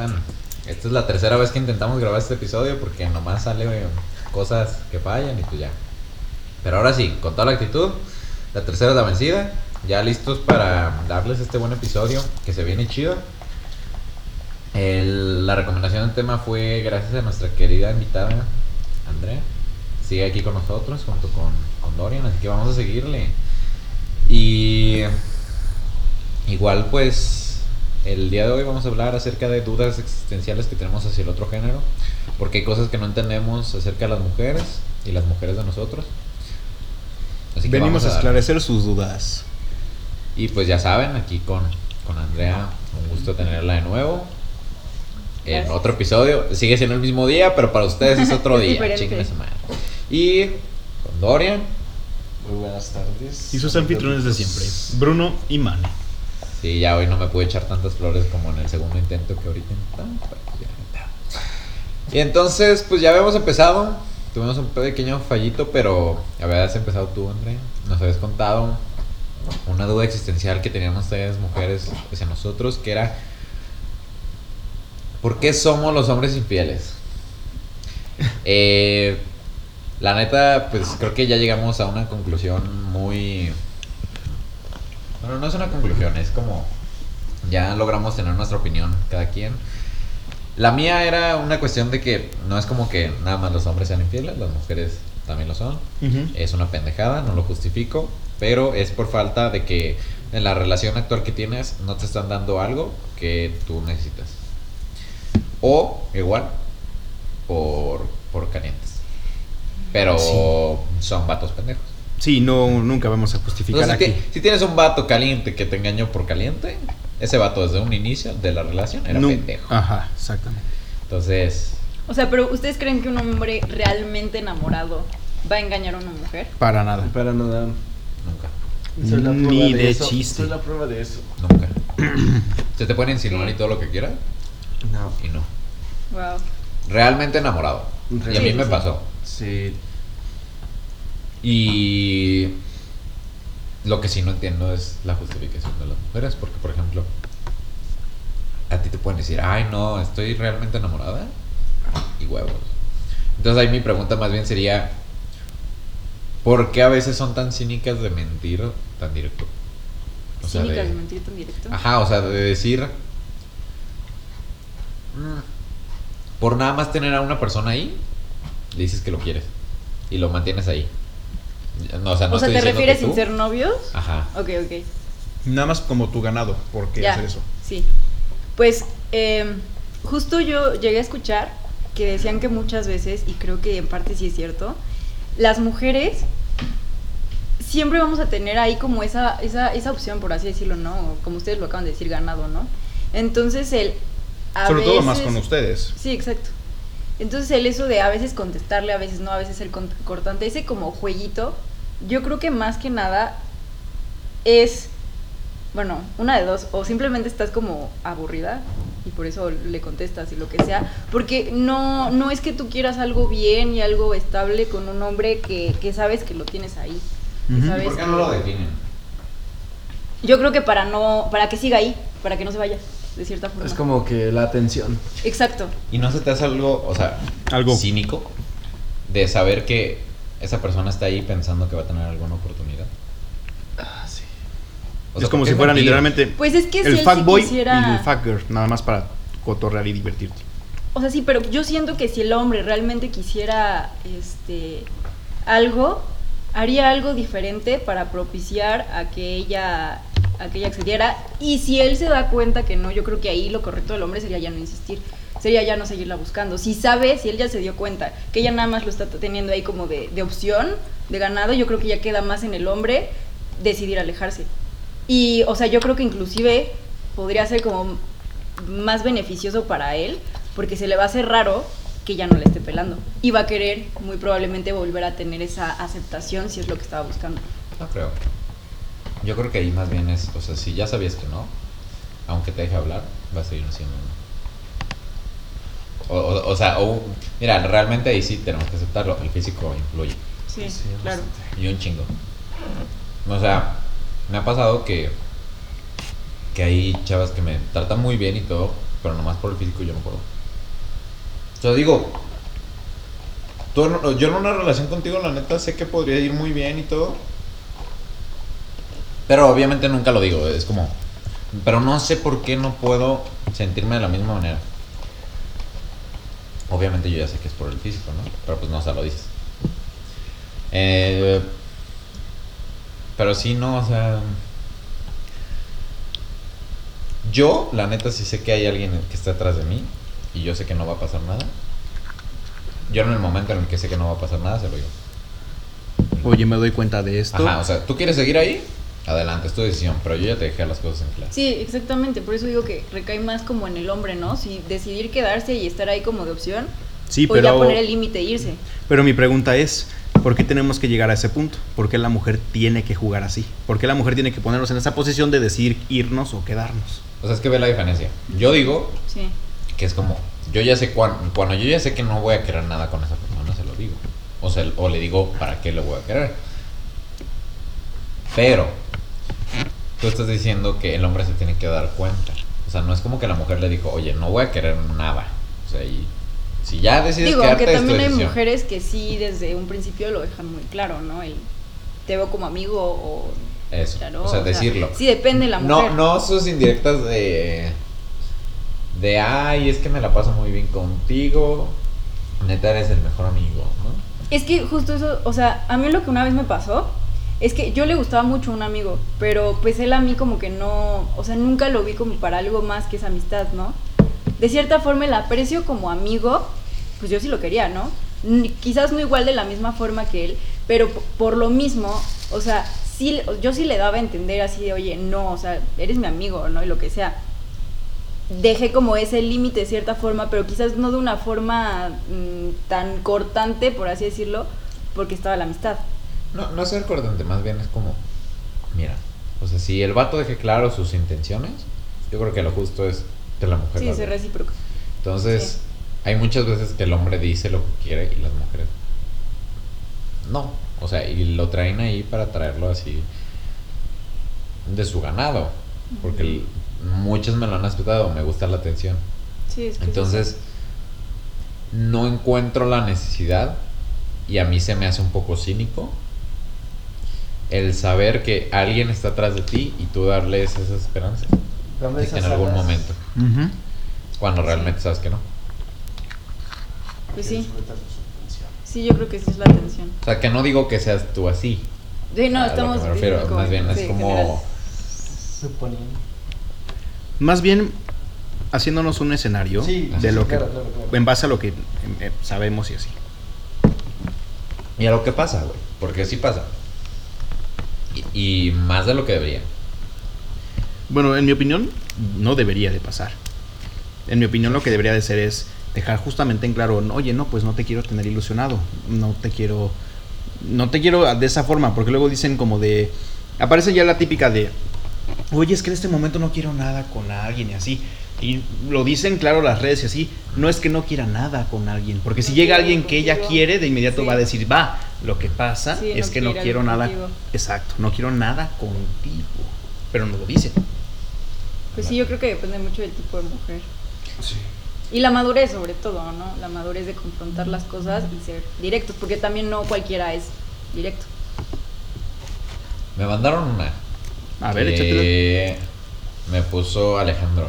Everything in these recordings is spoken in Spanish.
están? Esta es la tercera vez que intentamos grabar este episodio porque nomás sale cosas que fallan y pues ya. Pero ahora sí, con toda la actitud, la tercera es la vencida. Ya listos para darles este buen episodio que se viene chido. La recomendación del tema fue gracias a nuestra querida invitada Andrea. Sigue aquí con nosotros junto con, con Dorian, así que vamos a seguirle. Y igual pues el día de hoy vamos a hablar acerca de dudas existenciales que tenemos hacia el otro género, porque hay cosas que no entendemos acerca de las mujeres y las mujeres de nosotros. Así que Venimos a dar- esclarecer sus dudas. y pues ya saben, aquí con, con Andrea, un gusto tenerla de nuevo. En Gracias. otro episodio, sigue siendo el mismo día, pero para ustedes es otro Es día. diferente. chinguen a su madre. Y con Dorian, Muy buenas tardes. Y sus anfitriones de siempre, Bruno y Mane. Sí, ya hoy no me pude echar tantas flores como en el segundo intento que ahorita. Y entonces, pues ya habíamos empezado. Tuvimos un pequeño fallito, pero habías empezado tú, Andrea. Nos habías contado una duda existencial que teníamos ustedes, mujeres, hacia nosotros, que era ¿Por qué somos los hombres infieles? Eh, la neta, pues creo que ya llegamos a una conclusión muy... Bueno, no es una conclusión, es como... Ya logramos tener nuestra opinión cada quien. La mía era una cuestión de que no es como que nada más los hombres sean infieles, las mujeres también lo son. Es una pendejada, no lo justifico, pero es por falta de que en la relación actual que tienes no te están dando algo que tú necesitas. O igual, por, por calientes. Pero son vatos pendejos. Sí, no, nunca vamos a justificar Entonces, si, aquí. ti- si tienes un vato caliente que te engañó por caliente, ese vato desde un inicio de la relación era No- pendejo. Ajá, exactamente. Entonces, O sea, pero ¿ustedes creen que un hombre realmente enamorado va a engañar a una mujer? Para nada. Para nada. nunca, la Ni prueba de eso. chiste. Soy la prueba de eso. nunca. Se te pueden insinuar y todo lo que quieras No. y no. Wow. Realmente enamorado. Y a mí me pasó. Sí. Y lo que sí no entiendo es la justificación de las mujeres, porque por ejemplo, a ti te pueden decir, ay no, estoy realmente enamorada y huevos. Entonces ahí mi pregunta más bien sería, ¿por qué a veces son tan cínicas de mentir tan directo? O sea, Cínicas de- de mentir tan directo. Ajá, o sea, de decir. "Mm, Por nada más tener a una persona ahí, le dices que lo quieres. Y lo mantienes ahí. No, o sea, no o sea, estoy ¿te refieres sin ser novios? Ajá. Ok, ok. Nada más como tu ganado, ¿por qué Ya, hacer eso? Sí. Pues eh, justo yo llegué a escuchar que decían que muchas veces, y creo que en parte sí es cierto, las mujeres siempre vamos a tener ahí como esa, esa, esa opción, por así decirlo, ¿no? O Como ustedes lo acaban de decir, ganado, ¿no? Entonces el... a Sobre todo más con ustedes. Sí, exacto. Entonces el eso de a veces contestarle, a veces no, a veces ser con- cortante, ese como jueguito, yo creo que más que nada es, bueno, una de dos, o simplemente estás como aburrida y por eso le contestas y lo que sea, porque no, no es que tú quieras algo bien y algo estable con un hombre que, que sabes que lo tienes ahí. sabes ¿Por qué que- no lo definen? Yo creo que para no, para que siga ahí, para que no se vaya, de cierta forma. Es como que la atención. Exacto. ¿Y no se te hace algo, o sea, Algo. cínico de saber que esa persona está ahí pensando que va a tener alguna oportunidad? Ah, sí. O es sea, como ¿por si qué fuera mentir? literalmente Pues es que si el sí fuckboy quisiera- y el fucker, nada más para cotorrear y divertirte. O sea, sí, pero yo siento que si el hombre realmente quisiera este algo, haría algo diferente para propiciar a que ella a que ella accediera y si él se da cuenta que no, yo creo que ahí lo correcto del hombre sería ya no insistir, sería ya no seguirla buscando. Si sabe, si él ya se dio cuenta que ella nada más lo está teniendo ahí como de, de opción, de ganado, yo creo que ya queda más en el hombre decidir alejarse. Y, o sea, yo creo que inclusive podría ser como más beneficioso para él, porque se le va a hacer raro que ya no le esté pelando. Y va a querer muy probablemente volver a tener esa aceptación si es lo que estaba buscando. No creo. Yo creo que ahí más bien es, o sea, si ya sabías que no, aunque te deje hablar, va a seguir siendo no. O, o, o sea, o, mira, realmente ahí sí tenemos que aceptarlo, el físico influye. Sí, Sí, claro. Y un chingo. O sea, me ha pasado que, que hay chavas que me tratan muy bien y todo, pero nomás por el físico yo no puedo. O sea, digo, tú yo en una relación contigo, la neta, sé que podría ir muy bien y todo. Pero obviamente nunca lo digo, es como... Pero no sé por qué no puedo sentirme de la misma manera. Obviamente yo ya sé que es por el físico, ¿no? Pero pues no se lo dices. Eh, pero sí, no, o sea... Yo, la neta, sí sé que hay alguien que está atrás de mí y yo sé que no va a pasar nada. Yo en el momento en el que sé que no va a pasar nada, se lo digo. Oye, me doy cuenta de esto. Ajá, o sea, ¿tú quieres seguir ahí? Adelante, es tu decisión, pero yo ya te dejé las cosas en claro. Sí, exactamente, por eso digo que recae más como en el hombre, ¿no? Si decidir quedarse y estar ahí como de opción, sí, o ya pero, poner el límite e irse. pero mi pregunta es, ¿por qué tenemos que llegar a ese punto? ¿Por qué la mujer tiene que jugar así? ¿Por qué la mujer tiene que ponernos en esa posición de decir irnos o quedarnos? O sea, es que ve la diferencia. Yo digo Sí. que es como, yo ya sé cuan- cuando yo ya sé que no voy a querer nada con esa persona, se lo digo. O, sea, o le digo, ¿para qué lo voy a querer? Pero, tú estás diciendo que el hombre se tiene que dar cuenta. O sea, no es como que la mujer le dijo, oye, no voy a querer nada. O sea, y si ya decides Digo, quedarte, aunque es tu también hay mujeres que sí desde un principio lo dejan muy claro, ¿no? El te veo como amigo o... Eso, claro, o sea, decirlo. Sí, depende de la mujer. No, no sus indirectas de. De ay, es que me la paso muy bien contigo. Neta eres el mejor amigo, ¿no? Es que justo eso, o sea, a mí lo que una vez me pasó es que yo le gustaba mucho un amigo, pero pues él a mí como que no, o sea, nunca lo vi como para algo más que esa amistad, ¿no? De cierta forma el aprecio como amigo, pues yo sí lo quería, ¿no? Quizás no igual de la misma forma que él, pero por lo mismo, o sea, sí, yo sí le daba a entender así de, oye, no, o sea, eres mi amigo, ¿no? Y lo que sea. Dejé como ese límite de cierta forma, pero quizás no de una forma mm, tan cortante, por así decirlo, porque estaba la amistad. No, no es ser cortante, más bien es como. Mira, o sea, si el vato deje claro sus intenciones, yo creo que lo justo es que la mujer. Sí, vea. recíproco. Entonces, Sí. hay muchas veces que el hombre dice lo que quiere y las mujeres. No. O sea, y lo traen ahí para traerlo así. De su ganado. Porque el- muchos me lo han aceptado, me gusta la atención. Sí, es que Entonces, no encuentro la necesidad, y a mí se me hace un poco cínico, el saber que alguien está atrás de ti y tú darles esas esperanzas. Dame De que en algún alas. momento, cuando realmente sabes que no. Pues sí, sí, yo creo que esa es la atención. O sea, que no digo que seas tú así. Sí, no, a lo estamos... que me refiero, como- más bien es sí, como... Suponiendo. Más bien haciéndonos un escenario Sí, de sí, lo que claro, claro, claro. en base a lo que eh, sabemos y así. Y a lo que pasa, güey. Porque sí pasa. Y, y más de lo que debería. Bueno, en mi opinión, no debería de pasar. En mi opinión, lo que debería de ser es dejar justamente en claro, "No, oye, no, pues no te quiero tener ilusionado, no te quiero, no te quiero de esa forma, porque luego dicen como de, aparece ya la típica de, oye, es que en este momento no quiero nada con alguien y así. Y lo dicen claro las redes y así, no es que no quiera nada con alguien, porque si No llega alguien que ella quiere, de inmediato Sí. va a decir, va, lo que pasa Sí, es no que no quiero nada, contigo. exacto, no quiero nada contigo, pero no lo dicen. Pues sí, yo creo que depende mucho del tipo de mujer. Sí. Y la madurez sobre todo, ¿no? La madurez de confrontar las cosas y ser directos, porque también no cualquiera es directo. Me mandaron una. A ver, échatela. Me puso Alejandro.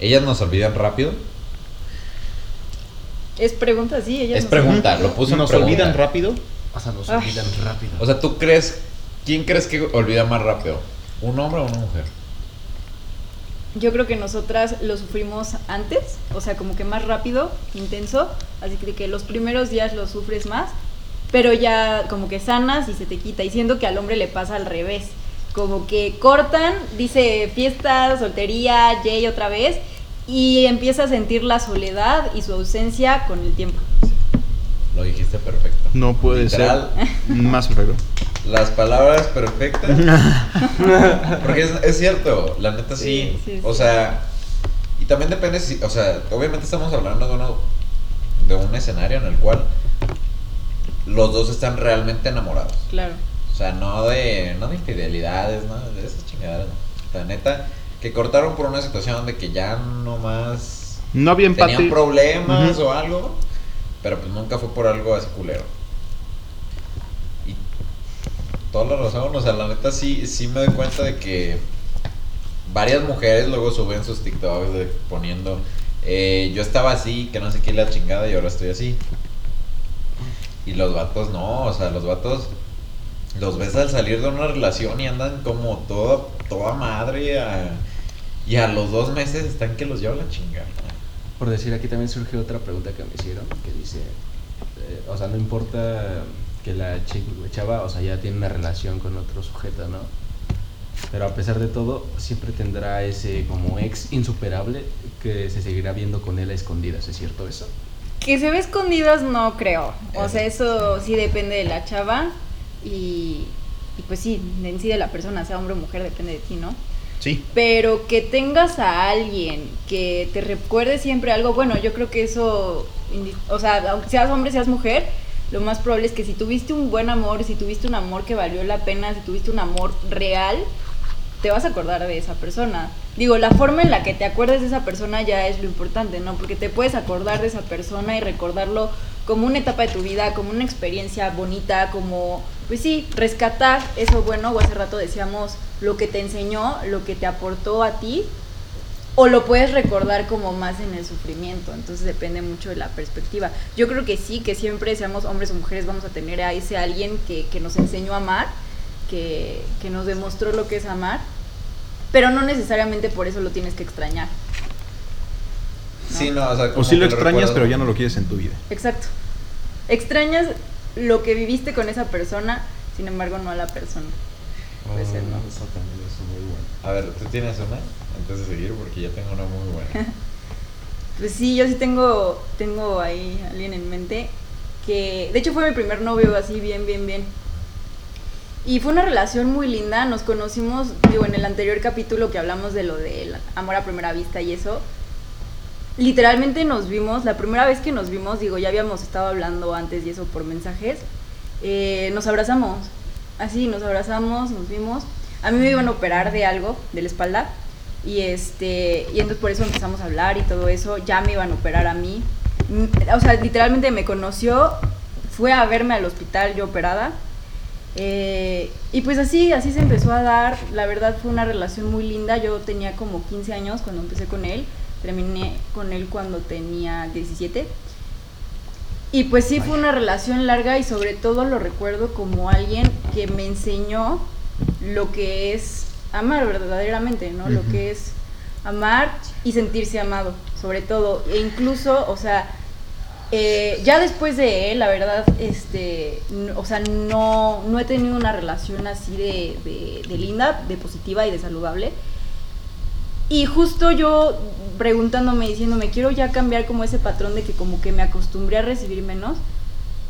Ellas nos olvidan rápido. Es pregunta, sí, ella Es no pregunta, lo puso en ¿Nos pregunta. olvidan rápido? Ay. olvidan rápido. O sea, ¿tú crees? ¿Quién crees que olvida más rápido? ¿Un hombre o una mujer? Yo creo que nosotras lo sufrimos antes, o sea, como que más rápido, intenso, así que, que los primeros días lo sufres más, pero ya como que sanas y se te quita, y siento que al hombre le pasa al revés, como que cortan, dice fiesta, soltería, Jay otra vez, y empieza a sentir la soledad y su ausencia con el tiempo. Lo dijiste perfecto. No puede Literal, ser. Más perfecto. Las palabras perfectas. Porque es, es cierto, la neta sí. Sí, sí, o sea, y también depende si, o sea, obviamente estamos hablando de, uno, de un escenario en el cual los dos están realmente enamorados. Claro. O sea, no de, no de infidelidades, no de esas chingaderas. no. La neta, que cortaron por una situación de que ya no más No había empate. tenían problemas o algo, pero pues nunca fue por algo así culero. Y toda la razón, o sea, la neta sí, sí me doy cuenta de que varias mujeres luego suben sus TikToks poniendo, eh, yo estaba así, que no sé qué la chingada y ahora estoy así. Y los vatos no, o sea, los vatos los ves al salir de una relación y andan como toda, toda madre a- y a los dos meses están que los lleva la chingada. Por decir, aquí también surge otra pregunta que me hicieron, que dice, eh, o sea, no importa que la chica, chava, o sea, ya tiene una relación con otro sujeto, ¿no? Pero a pesar de todo, siempre tendrá ese como ex insuperable que se seguirá viendo con él a escondidas, ¿es cierto eso? Que se ve escondidas no creo. O sea, eso sí depende de la chava y, y pues sí, en sí de la persona, sea hombre o mujer, depende de ti, ¿no? Pero que tengas a alguien que te recuerde siempre algo, bueno, yo creo que eso, o sea, aunque seas hombre, seas mujer, lo más probable es que si tuviste un buen amor, si tuviste un amor que valió la pena, si tuviste un amor real, te vas a acordar de esa persona. Digo, la forma en la que te acuerdes de esa persona ya es lo importante, ¿no? Porque te puedes acordar de esa persona y recordarlo como una etapa de tu vida, como una experiencia bonita, como, pues sí, rescatar eso bueno, o hace rato decíamos lo que te enseñó, lo que te aportó a ti, o lo puedes recordar como más en el sufrimiento, entonces depende mucho de la perspectiva. Yo creo que sí, que siempre seamos hombres o mujeres vamos a tener a ese alguien que, que nos enseñó a amar, que, que nos demostró lo que es amar, pero no necesariamente por eso lo tienes que extrañar. Sí, no, o sea, O si lo extrañas, pero ya no lo quieres en tu vida. Exacto. Extrañas lo que viviste con esa persona, sin embargo no a la persona. Puede ser, ¿no? Eso también es muy bueno. A ver, ¿tú tienes una? Antes de seguir, porque yo tengo una muy buena. Pues sí, yo sí tengo, tengo ahí alguien en mente que, de hecho fue mi primer novio así, bien, bien, bien. Y fue una relación muy linda, nos conocimos, digo, en el anterior capítulo que hablamos de lo del amor a primera vista y eso. Literalmente nos vimos, la primera vez que nos vimos, digo, ya habíamos estado hablando antes y eso por mensajes, eh, nos abrazamos, así, nos abrazamos, nos vimos. A mí me iban a operar de algo, de la espalda, y este, y entonces por eso empezamos a hablar y todo eso, ya me iban a operar a mí. Mm, O sea, literalmente me conoció, fue a verme al hospital yo operada. eh, y pues así, así se empezó a dar. La verdad fue una relación muy linda. Yo tenía como 15 años cuando empecé con él. Terminé con él cuando tenía 17. Y pues sí fue una relación larga y sobre todo lo recuerdo como alguien que me enseñó lo que es amar verdaderamente, ¿no? Lo que es amar y sentirse amado, sobre todo. E incluso, o sea, eh, ya después de él, la verdad, este, o sea, no, no he tenido una relación así de, de- de linda, de positiva y de saludable. Y justo yo preguntándome, diciéndome, quiero ya cambiar como ese patrón de que como que me acostumbré a recibir menos.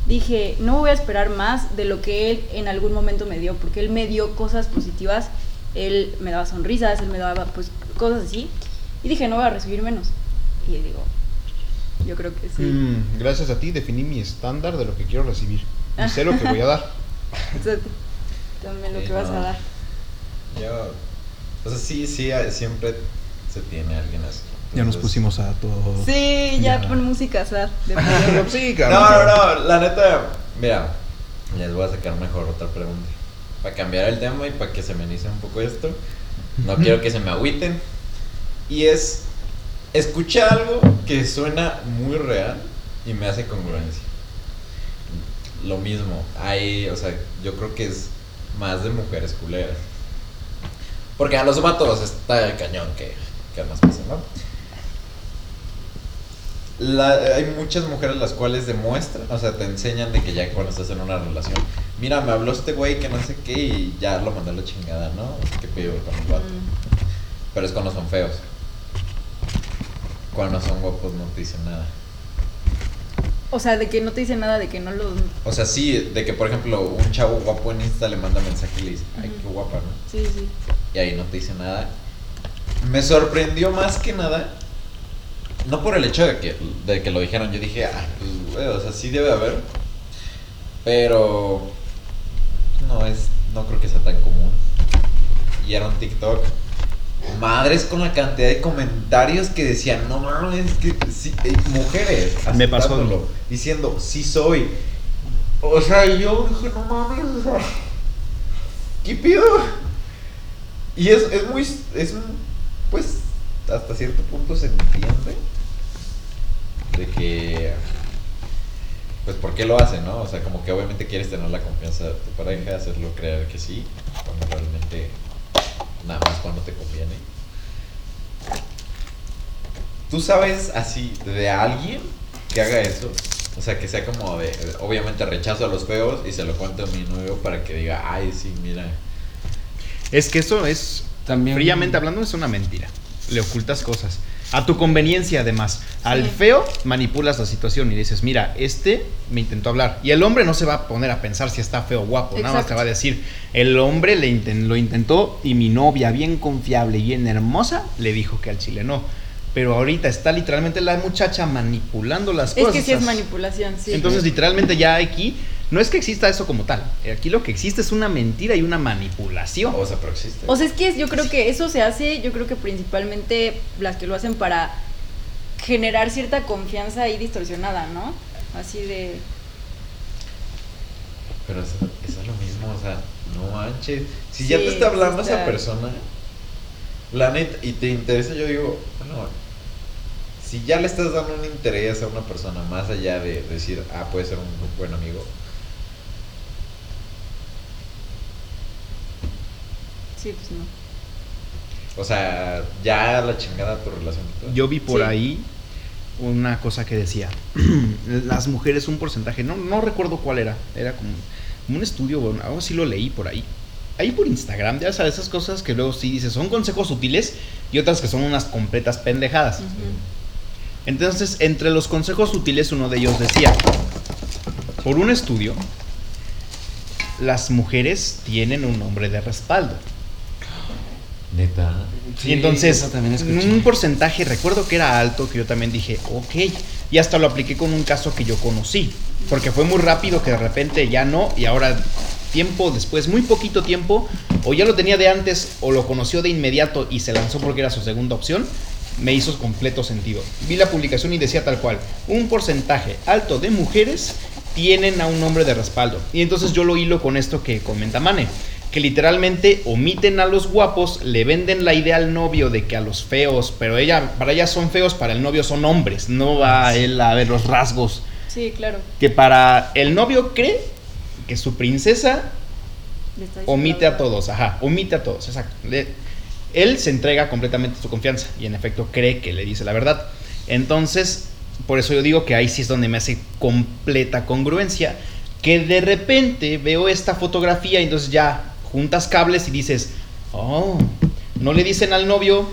Dije, no voy a esperar más de lo que él en algún momento me dio, porque él me dio cosas positivas, él me daba sonrisas, él me daba pues cosas así. Y dije, no voy a recibir menos. Y digo, yo creo que sí. Mm, gracias a ti definí mi estándar de lo que quiero recibir. Y sé lo que voy a dar. Exacto. También lo que vas a dar. Yo, o sea, sí, sí, siempre se tiene alguien así. Ya nos pusimos a todo. Sí, ya, Ya. pon música sad. fondo. sí, No, cabrón. no, no, la neta, mira, les voy a sacar mejor otra pregunta. Para cambiar el tema y para que se amenice un poco esto, no quiero que se me agüiten. Y es, escucha algo que suena muy real y me hace congruencia. Lo mismo, hay, o sea, yo creo que es más de mujeres culeras. Porque a los vatos está el cañón que, que más pasa, ¿no? La- hay muchas mujeres las cuales demuestran, o sea, te enseñan de que ya cuando estás en una relación, mira, me habló este güey que no sé qué y ya lo mandé a la chingada, ¿no? ¿Qué pido con el vato? Mm. Pero es cuando son feos. Cuando son guapos no te dicen nada. O sea, de que no te dice nada, de que no lo... O sea, sí, de que por ejemplo un chavo guapo en Insta le manda mensaje y le dice, ay, qué guapa, ¿no? Sí, sí. Y ahí no te dice nada. Me sorprendió más que nada, no por el hecho de que, de que lo dijeron, yo dije, ah, pues, güey, o sea, sí debe haber, pero no es, no creo que sea tan común. Y era un TikTok madres con la cantidad de comentarios que decían, no mames, que sí, eh, mujeres, Me pasó. diciendo, sí soy. O sea, yo dije, no mames, o sea, ¿qué pido? Y es, es muy, es, pues, hasta cierto punto se entiende de que, pues, ¿por qué lo hacen, no? O sea, como que obviamente quieres tener la confianza de tu pareja, hacerlo creer que sí, cuando realmente nada más cuando te conviene. ¿Tú sabes así de alguien que haga eso? O sea, que sea como de, obviamente rechazo a los feos y se lo cuento a mi novio para que diga, ay, sí, mira. Es que eso es, También- fríamente hablando, es una mentira. Le ocultas cosas. A tu conveniencia, además. Al Sí. feo manipulas la situación y dices, mira, este me intentó hablar. Y el hombre no se va a poner a pensar si está feo o guapo. Nada más te Exacto. va a decir, el hombre le inten- lo intentó y mi novia, bien confiable y bien hermosa, le dijo que al chile no. Pero ahorita está literalmente la muchacha manipulando las Es cosas. que sí es manipulación, sí. Entonces, literalmente ya aquí, no es que exista eso como tal. Aquí lo que existe es una mentira y una manipulación. O sea, pero existe. O sea, es que yo creo que eso se hace, yo creo que principalmente las que lo hacen para generar cierta confianza ahí distorsionada, ¿no? Así de... Pero eso, eso es lo mismo, o sea, no manches. Si Sí, ya te está hablando esa persona, la neta, y te interesa, yo digo, bueno, si ya le estás dando un interés a una persona más allá de decir, ah, puede ser un buen amigo, Sí, pues no. o sea, ya la chingada tu relación. y todo. Yo vi por Sí. ahí una cosa que decía, las mujeres un porcentaje, no, no recuerdo cuál era, era como, como un estudio, bueno, algo así lo leí por ahí. Ahí por Instagram, ya sabes, esas cosas que luego sí dices, son consejos útiles y otras que son unas completas pendejadas. Entonces, entre los consejos útiles, uno de ellos decía, por un estudio, las mujeres tienen un nombre de respaldo. Neta. y entonces, un porcentaje, recuerdo que era alto, que yo también dije, ok, y hasta lo apliqué con un caso que yo conocí, porque fue muy rápido que de repente ya no, y ahora tiempo después, muy poquito tiempo, o ya lo tenía de antes, o lo conoció de inmediato y se lanzó porque era su segunda opción, me hizo completo sentido. Vi la publicación y decía tal cual, un porcentaje alto de mujeres tienen a un hombre de respaldo. Y entonces yo lo hilo con esto que comenta Mane, que literalmente omiten a los guapos, le venden la idea al novio de que a los feos, pero ella, para ella son feos, para el novio son hombres, no va a él a ver los rasgos. Sí, claro. Que para el novio cree que su princesa omite a todos, ajá, omite a todos, exacto. Le- él se entrega completamente a su confianza y en efecto cree que le dice la verdad. Entonces, por eso yo digo que ahí sí es donde me hace completa congruencia, que de repente veo esta fotografía y entonces ya juntas cables y dices, oh, no le dicen al novio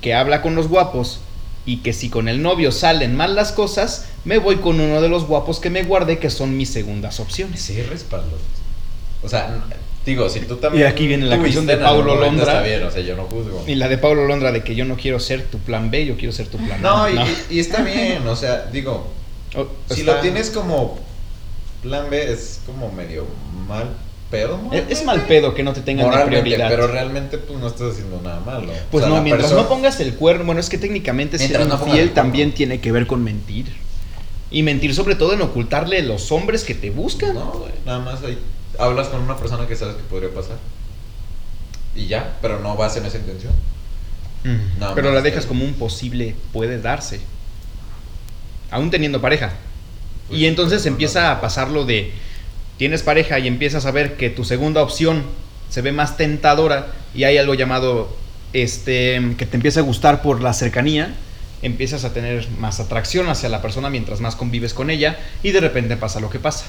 que habla con los guapos y que si con el novio salen mal las cosas, me voy con uno de los guapos que me guardé que son mis segundas opciones. Sí, respaldo. O sea, digo, si tú también. Y aquí viene la canción de Paulo Londra. Está bien, o sea, yo no juzgo. Y la de Pablo Londra de que yo no quiero ser tu plan B, yo quiero ser tu plan No, A. y, y- y está bien, o sea, digo, O- si está- lo tienes como plan B, es como medio mal pedo. Es, es mal pedo que no te tengan de prioridad. pero realmente pues no estás haciendo nada malo. pues O sea, no, mientras persona- no pongas el cuerno, bueno, es que técnicamente ser no infiel también tiene que ver con mentir. Y mentir sobre todo en ocultarle los hombres que te buscan. No, güey, nada más ahí hablas con una persona que sabes que podría pasar. Y ya, pero no vas en esa intención. Mm, Nada pero la dejas como un posible puede darse. Aún teniendo pareja. Pues y entonces empieza a pasar lo de tienes pareja y empiezas a ver que tu segunda opción se ve más tentadora y hay algo llamado este que te empieza a gustar por la cercanía, empiezas a tener más atracción hacia la persona mientras más convives con ella y de repente pasa lo que pasa.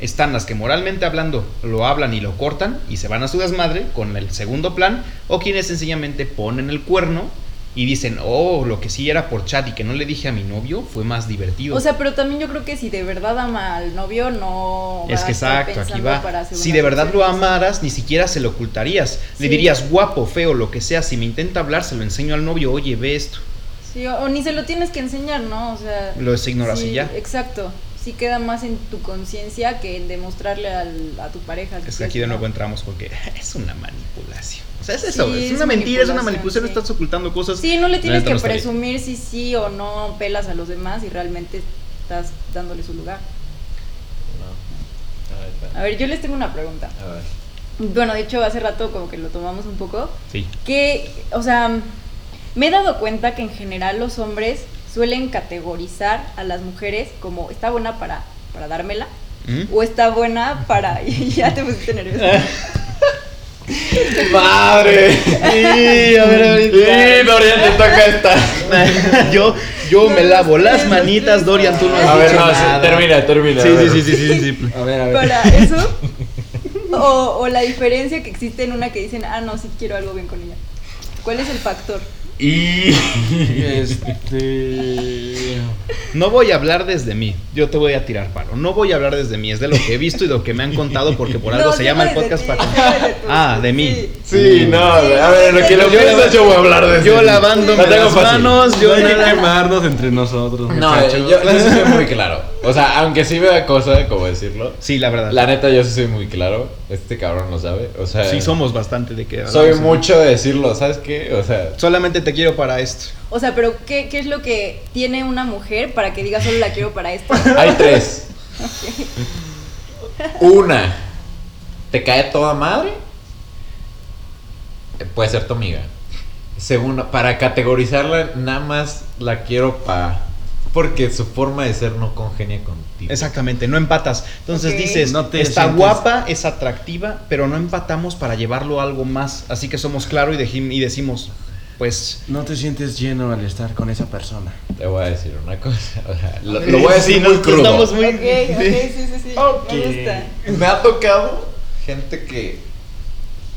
Están las que moralmente hablando lo hablan y lo cortan y se van a su desmadre con el segundo plan o quienes sencillamente ponen el cuerno y dicen, oh, lo que sí era por chat y que no le dije a mi novio fue más divertido. O sea, pero también yo creo que si de verdad ama al novio, no. va Es que exacto, aquí va. Si de verdad lo amaras, ni siquiera se lo ocultarías. Le dirías guapo, feo, lo que sea. Si me intenta hablar, se lo enseño al novio, oye, ve esto. Sí, o, o ni se lo tienes que enseñar, ¿no? O sea. Lo ignoras sí, y ya. Exacto. sí queda más en tu conciencia que en demostrarle al- a tu pareja. Es que aquí de nuevo entramos porque es una manipulación. O sea, es eso, Sí, es es una mentira, es una manipulación, sí. estás ocultando cosas. Sí, no le tienes neta que no está bien. presumir si sí o no pelas a los demás y realmente estás dándole su lugar. No. A ver, yo les tengo una pregunta. A ver. Bueno, de hecho, hace rato como que lo tomamos un poco. Sí. Que, o sea, me he dado cuenta que en general los hombres suelen categorizar a las mujeres como está buena para, para dármela ¿Mm? o está buena para... ya te pusiste nervioso. ¡Madre! Sí, a ver, Sí, Dorian, te toca esta. yo, yo me lavo las manitas, Dorian, tú no has A ver, dicho no, nada. termina, termina. Sí, sí, sí, sí, sí. A ver, a ver. para eso. O, o la diferencia que existe en una que dicen, ah, no, sí quiero algo bien con ella. ¿Cuál es el factor? Y. Este. No voy a hablar desde mí, yo te voy a tirar paro. No voy a hablar desde mí, es de lo que he visto y de lo que me han contado porque por algo No, se llama el podcast para... Ah, de mí. Sí. Sí, no, a ver, lo que lo Yo piensas, yo voy a hablar de Yo eso. lavándome La tengo las fácil. manos, yo No hay que quemarnos entre nosotros. No, yo, yo sí soy muy claro. O sea, aunque sí me da cosa, como decirlo. Sí, la verdad. La neta, yo sí soy muy claro. Este cabrón lo sabe. O sea, Sí, somos bastante de que... Soy mucho de decirlo, ¿sabes qué? O sea, Solamente te quiero para esto. O sea, pero ¿qué, ¿qué es lo que tiene una mujer para que diga solo la quiero para esto? hay tres. Una, te cae toda madre. Eh, Puede ser tu amiga. Segunda, para categorizarla, nada más la quiero para. Porque su forma de ser no congenia contigo. Exactamente, no empatas. Entonces dices, No te está sientes- guapa, es atractiva, pero no empatamos para llevarlo a algo más. Así que somos claro y, decimos, pues... No te sientes lleno al estar con esa persona. Te voy a decir una cosa. O sea, lo, lo voy a decir Sí, muy crudo. estamos muy- Ok, ok, sí, sí, sí. Ok. Me gusta. Me ha tocado gente que.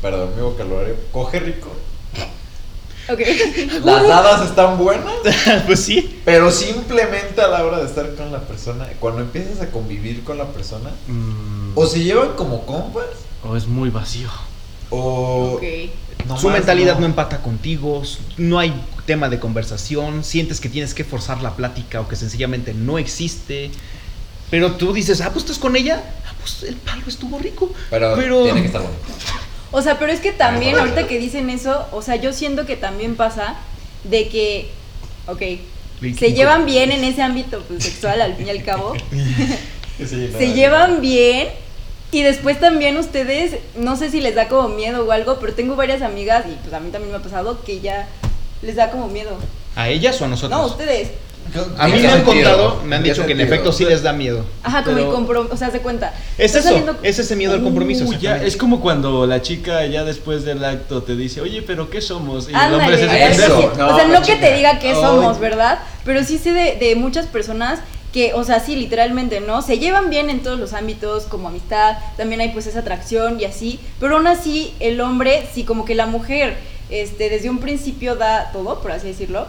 Perdón mi vocabulario. Coge rico. Ok. Las dadas están buenas. pues sí. Pero simplemente a la hora de estar con la persona, cuando empiezas a convivir con la persona, Mm, o se llevan como compas, o es muy vacío. o Su mentalidad no. empata contigo, no hay tema de conversación, sientes que tienes que forzar la plática o que sencillamente no existe. Pero tú dices, ah, pues estás con ella, ah, pues el palo estuvo rico. Pero, Pero- tiene que estar bueno. O sea, pero es que también, ahorita que dicen eso, o sea, yo siento que también pasa de que, ok, se llevan bien en ese ámbito pues, sexual al fin y al cabo, se llevan bien y después también ustedes, no sé si les da como miedo o algo, pero tengo varias amigas y pues a mí también me ha pasado que ya les da como miedo. ¿A ellas o a nosotros? No, ustedes. A mí ¿En me han contado, me han ¿En qué dicho que en efecto sí les da miedo. Ajá, como el compromiso, o sea, se cuenta. Es Estás eso, es ese miedo al compromiso. Es como cuando la chica ya después del acto te dice, oye, pero ¿qué somos? Y el hombre se pendejo. No, o sea, no que te diga qué somos, ¿verdad? Pero sí sé de, de muchas personas que, o sea, sí, literalmente, ¿no? Se llevan bien en todos los ámbitos, como amistad, también hay pues esa atracción y así, pero aún así el hombre, sí, como que la mujer, este, desde un principio da todo, por así decirlo,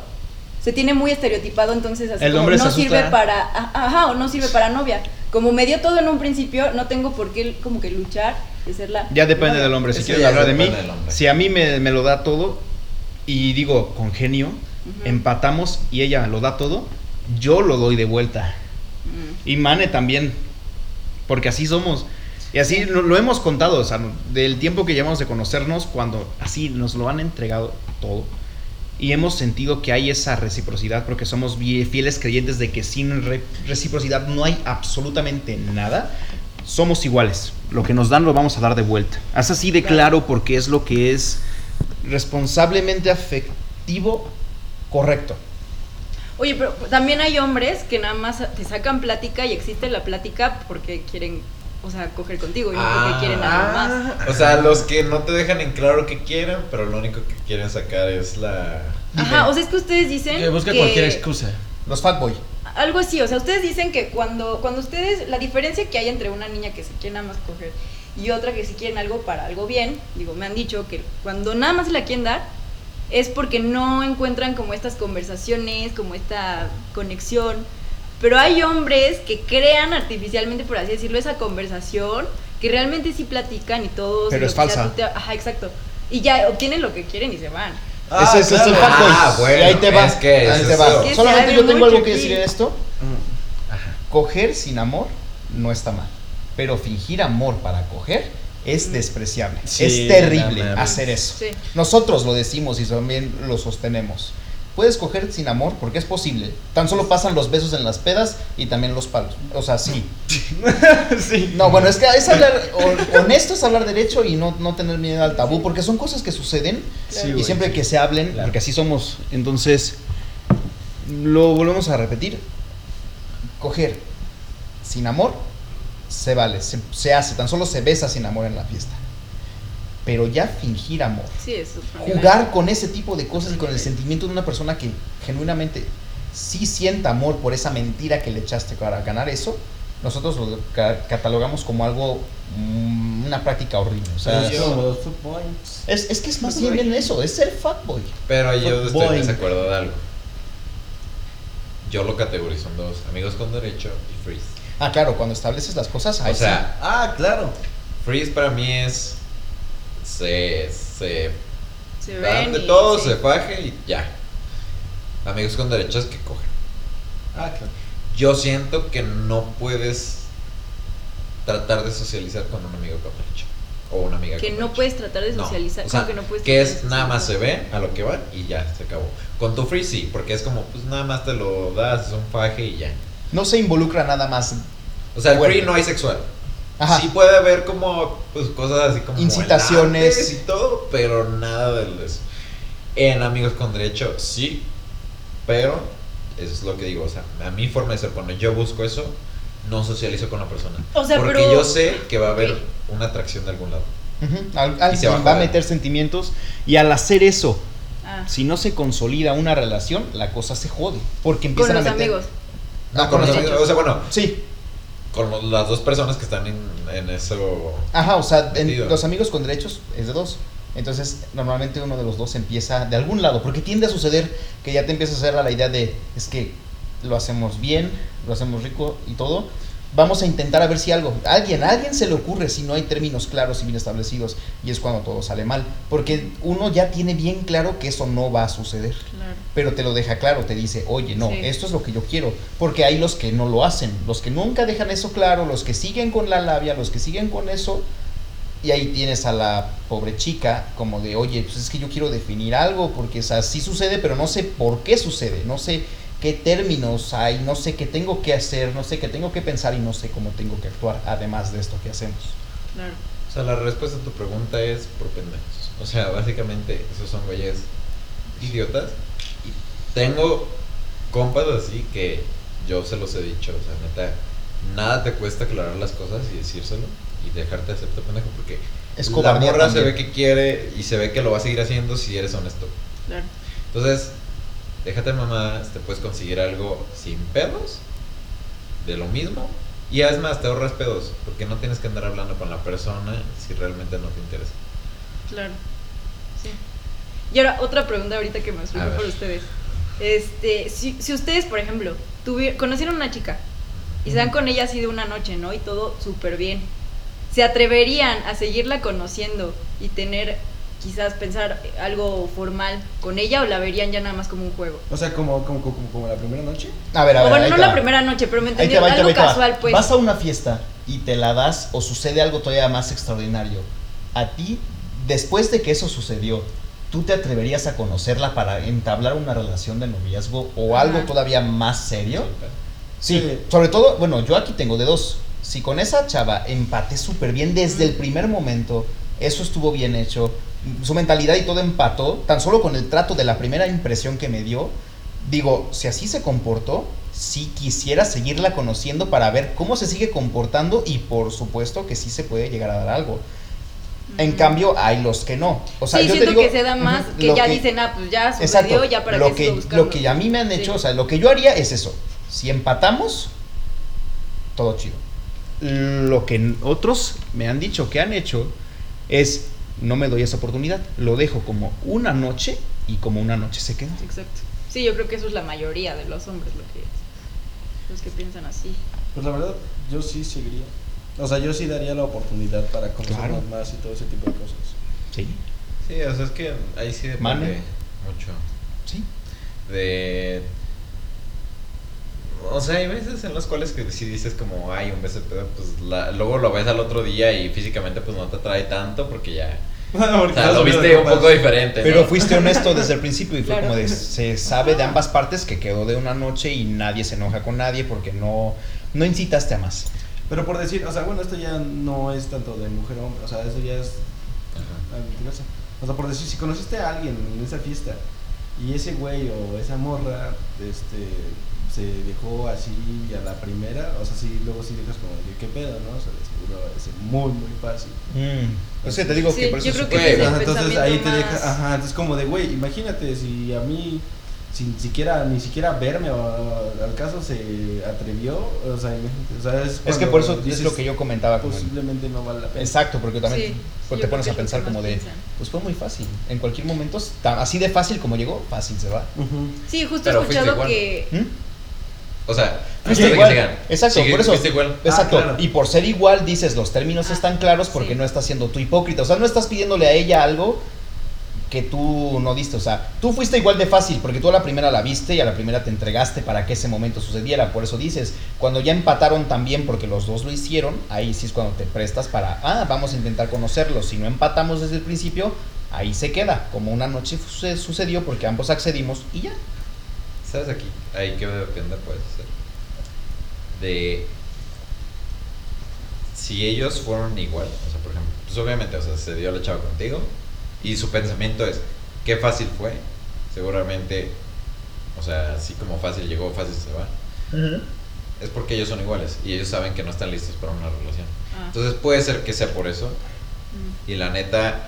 se tiene muy estereotipado, entonces así El como hombre no sirve para, ajá, o no sirve para novia. Como me dio todo en un principio, no tengo por qué como que luchar de ser la Ya depende novia. del hombre. Si Eso quieres hablar de mí, si a mí me, me lo da todo y digo con genio, empatamos y ella lo da todo, yo lo doy de vuelta. Mm. Y Mane también, porque así somos. Y así lo, lo hemos contado, o sea, del tiempo que llevamos de conocernos, cuando así nos lo han entregado todo. Y hemos sentido que hay esa reciprocidad, porque somos fieles creyentes de que sin re- reciprocidad no hay absolutamente nada. Somos iguales. Lo que nos dan lo vamos a dar de vuelta. Haz así de claro porque es lo que es responsablemente afectivo correcto. Oye, pero también hay hombres que nada más te sacan plática y existe la plática porque quieren, o sea, coger contigo y no porque quieren algo más. O sea, los que no te dejan en claro que quieren, pero lo único que quieren sacar es la. Ajá, o sea, es que ustedes dicen Que busca que- cualquier excusa. Los fatboy. Algo así, o sea, ustedes dicen que cuando, cuando ustedes, la diferencia que hay entre una niña que se quiere nada más coger y otra que si quieren algo para algo bien, digo, me han dicho que cuando nada más se la quieren dar es porque no encuentran como estas conversaciones, como esta conexión. Pero hay hombres que crean artificialmente, por así decirlo, esa conversación, que realmente sí platican y todos. Pero es falsa. te- ajá, exacto. Y ya obtienen lo que quieren y se van. Ese es- ese es el fuckboy. Ah, bueno. y ahí te va. Es que ahí es te va. eso. Que Solamente yo tengo algo que decir en esto. coger sin amor no está mal, pero fingir amor para coger es despreciable. Sí, es terrible hacer eso. Sí. Nosotros lo decimos y también lo sostenemos. Puedes coger sin amor porque es posible. Tan solo pasan los besos en las pedas y también los palos. O sea, sí. sí. No, bueno, es que es hablar, hon- honesto es hablar derecho y no, no tener miedo al tabú, porque son cosas que suceden Sí, y güey, siempre sí. que se hablen, Claro. porque así somos. Entonces, lo volvemos a repetir. Coger sin amor se vale, se, se hace, tan solo se besa sin amor en la fiesta. Pero ya fingir amor, Sí, es otro nivel. jugar con ese tipo de cosas y con el sentimiento de una persona que genuinamente sí sienta amor por esa mentira que le echaste para ganar eso, nosotros lo ca- catalogamos como algo, mm, una práctica horrible. O sea, Es es, es que es más bien bien eso, es ser fuckboy. Pero yo estoy Fuckboy. en desacuerdo de algo. Yo lo categorizo en dos: amigos con derecho y freeze. Ah, claro, cuando estableces las cosas, ahí O sea, Ah, claro. freeze para mí es. Se. Se. Se Dan de y- todo, sí. se faje y ya. Amigos con derechos que cogen. Ah, claro. Yo siento que no puedes tratar de socializar con un amigo con derecho. O una amiga Que no puedes tratar de No, socializar. o sea, ¿cómo que no puedes que es nada más se ve a lo que van y ya se acabó. Con tu free sí, porque es como pues nada más te lo das, es un faje y ya. no se involucra nada más. O sea, el Bueno. free no hay sexual. Ajá. Sí puede haber como pues cosas así como Incitaciones. y todo, pero nada de eso. En amigos con derecho sí, pero eso es lo que digo, o sea, a mi forma de ser cuando yo busco eso no socializo con la persona. O sea, porque pero- yo sé que va a haber una atracción de algún lado. Ujú, al- Y se va a va a meter sentimientos y al hacer eso, Ah, si no se consolida una relación, la cosa se jode. Porque con empiezan los a meter. amigos. No, No, con los los amigos, o sea, bueno, Sí, con los- las dos personas que están en, en eso. Ajá, o sea, en- los amigos con derechos es de dos. Entonces, normalmente uno de los dos empieza de algún lado, porque tiende a suceder que ya te empiezas a hacer a la idea de, es que lo hacemos bien, lo hacemos rico y todo. Vamos a intentar a ver si algo, alguien, a alguien se le ocurre si no hay términos claros y bien establecidos, y es cuando todo sale mal, porque uno ya tiene bien claro que eso no va a suceder Claro. pero te lo deja claro, te dice, oye, no, Sí. esto es lo que yo quiero, porque hay los que no lo hacen, los que nunca dejan eso claro, los que siguen con la labia, los que siguen con eso, y ahí tienes a la pobre chica como de, oye, pues es que yo quiero definir algo, porque o sea, sí sucede, pero no sé por qué sucede, no sé qué términos hay, no sé qué tengo que hacer, no sé qué tengo que pensar y no sé cómo tengo que actuar, además de esto que hacemos. Claro. O sea, la respuesta a tu pregunta es por pendejos. O sea, básicamente, esos son güeyes idiotas. Y tengo compas así que yo se los he dicho. O sea, neta, nada te cuesta aclarar las cosas y decírselo y dejarte de hacerte pendejo porque Es la morra se también. ve que quiere y se ve que lo va a seguir haciendo si eres honesto. Claro. Entonces, déjate mamadas, te puedes conseguir algo sin pedos, de lo mismo. Y es más, te ahorras pedos, porque no tienes que andar hablando con la persona si realmente no te interesa. Claro. Sí. Y ahora, otra pregunta ahorita que me surgió por ustedes. Este, si, si ustedes, por ejemplo, conocieron a una chica y se dan con ella así de una noche, ¿no? Y todo súper bien. ¿Se atreverían a seguirla conociendo y tener, quizás pensar algo formal con ella o la verían ya nada más como un juego? O sea, como, como, como, como la primera noche. A ver, a o ver, bueno, no la va. primera noche, pero me entendieron, va, algo va. casual, pues. Vas a una fiesta y te la das o sucede algo todavía más extraordinario. A ti, después de que eso sucedió, ¿tú te atreverías a conocerla para entablar una relación de noviazgo o algo todavía más serio? Sí, Sí. sobre todo, bueno, yo aquí tengo de dos. Si con esa chava empaté súper bien desde el primer momento, eso estuvo bien hecho, su mentalidad y todo empató, tan solo con el trato de la primera impresión que me dio, digo, si así se comportó, sí quisiera seguirla conociendo para ver cómo se sigue comportando y por supuesto que sí se puede llegar a dar algo. En cambio, hay los que no. O sea, sí, yo te siento digo, que se da más, que ya dicen, ah, pues ya sucedió, Exacto. ya para lo que, lo que a mí me han Sí. hecho, o sea, lo que yo haría es eso. Si empatamos, todo chido. Lo que otros me han dicho que han hecho es no me doy esa oportunidad, lo dejo como una noche y como una noche se queda. Exacto. Sí, yo creo que eso es la mayoría de los hombres lo que los que piensan así. Pues la verdad, yo sí seguiría. O sea, yo sí daría la oportunidad para conocer Claro. más y todo ese tipo de cosas. Sí, Sí, o sea, es que ahí sí depende Mane. mucho sí. de O sea, hay veces en las cuales que si dices como, ay, un beso de pedo, pues la- luego lo ves al otro día y físicamente pues no te atrae tanto porque ya... O sea, lo viste un poco diferente, Pero ¿no? fuiste honesto desde el principio y fue Claro. como de, se sabe de ambas partes que quedó de una noche y nadie se enoja con nadie porque no, no incitaste a más. Pero por decir, o sea, bueno, esto ya no es tanto de mujer a hombre, o sea, eso ya es Ajá. O sea, por decir, si conociste a alguien en esa fiesta y ese güey o esa morra, este, se dejó así a la primera, o sea, sí, luego sí dejas como de qué pedo, ¿no? O sea, seguro va a ser muy, muy fácil. O sea, te digo Sí, que por eso yo creo es que es el entonces ahí te deja, ajá, entonces como de, güey, imagínate si a mí sin siquiera, ni siquiera verme o al caso se atrevió, o sea, o sea, es, Es que por eso es dices, lo que yo comentaba. como- posiblemente no vale la pena. Exacto, porque también Sí, pues, te pones que a es pensar que como de, piensan. pues fue muy fácil. En cualquier momento, así de fácil como llegó, fácil se va. Ujú. Sí, justo Pero he escuchado igual. que... ¿Mm? O sea, que igual. sigan, Exacto, sigue- por eso. igual. Exacto. Ah, claro. Y por ser igual, dices, los términos Ah, están claros porque sí. no estás siendo tú hipócrita. O sea, no estás pidiéndole a ella algo que tú no diste. O sea, tú fuiste igual de fácil porque tú a la primera la viste y a la primera te entregaste para que ese momento sucediera. Por eso dices, cuando ya empataron también porque los dos lo hicieron, ahí sí es cuando te prestas para, ah, vamos a intentar conocerlos. Si no empatamos desde el principio, ahí se queda. Como una noche suce- sucedió porque ambos accedimos y ya. ¿Sabes aquí? Ahí que depende, puede ser. De. Si ellos fueron igual, o sea, por ejemplo, pues obviamente, o sea, se dio la chava contigo y su pensamiento es, qué fácil fue. Seguramente, o sea, así como fácil llegó, fácil se va. Es porque ellos son iguales y ellos saben que no están listos para una relación. Ah, Entonces puede ser que sea por eso. mm. Y la neta,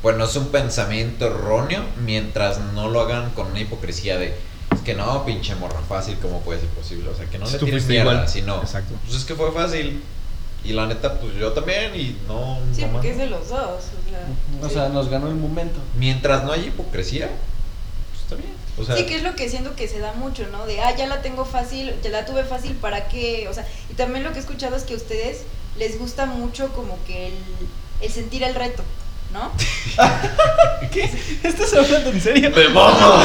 pues no es un pensamiento erróneo mientras no lo hagan con una hipocresía de, es que no, pinche morra fácil, ¿cómo puede ser posible? O sea, que no Si le fuiste mierda, igual. sino, Exacto. pues es que fue fácil. Y la neta, pues yo también y no... Sí, no porque es de los dos. O sea, O sí. sea, nos ganó el momento. Mientras no haya hipocresía, pues está bien. O sea, sí, que es lo que siento que se da mucho, ¿no? De, ah, ya la tengo fácil, ya la tuve fácil, ¿para qué? O sea, y también lo que he escuchado es que a ustedes les gusta mucho como que el, el sentir el reto, ¿no? ¿Qué? ¿Estás hablando en serio? ¡Me mama!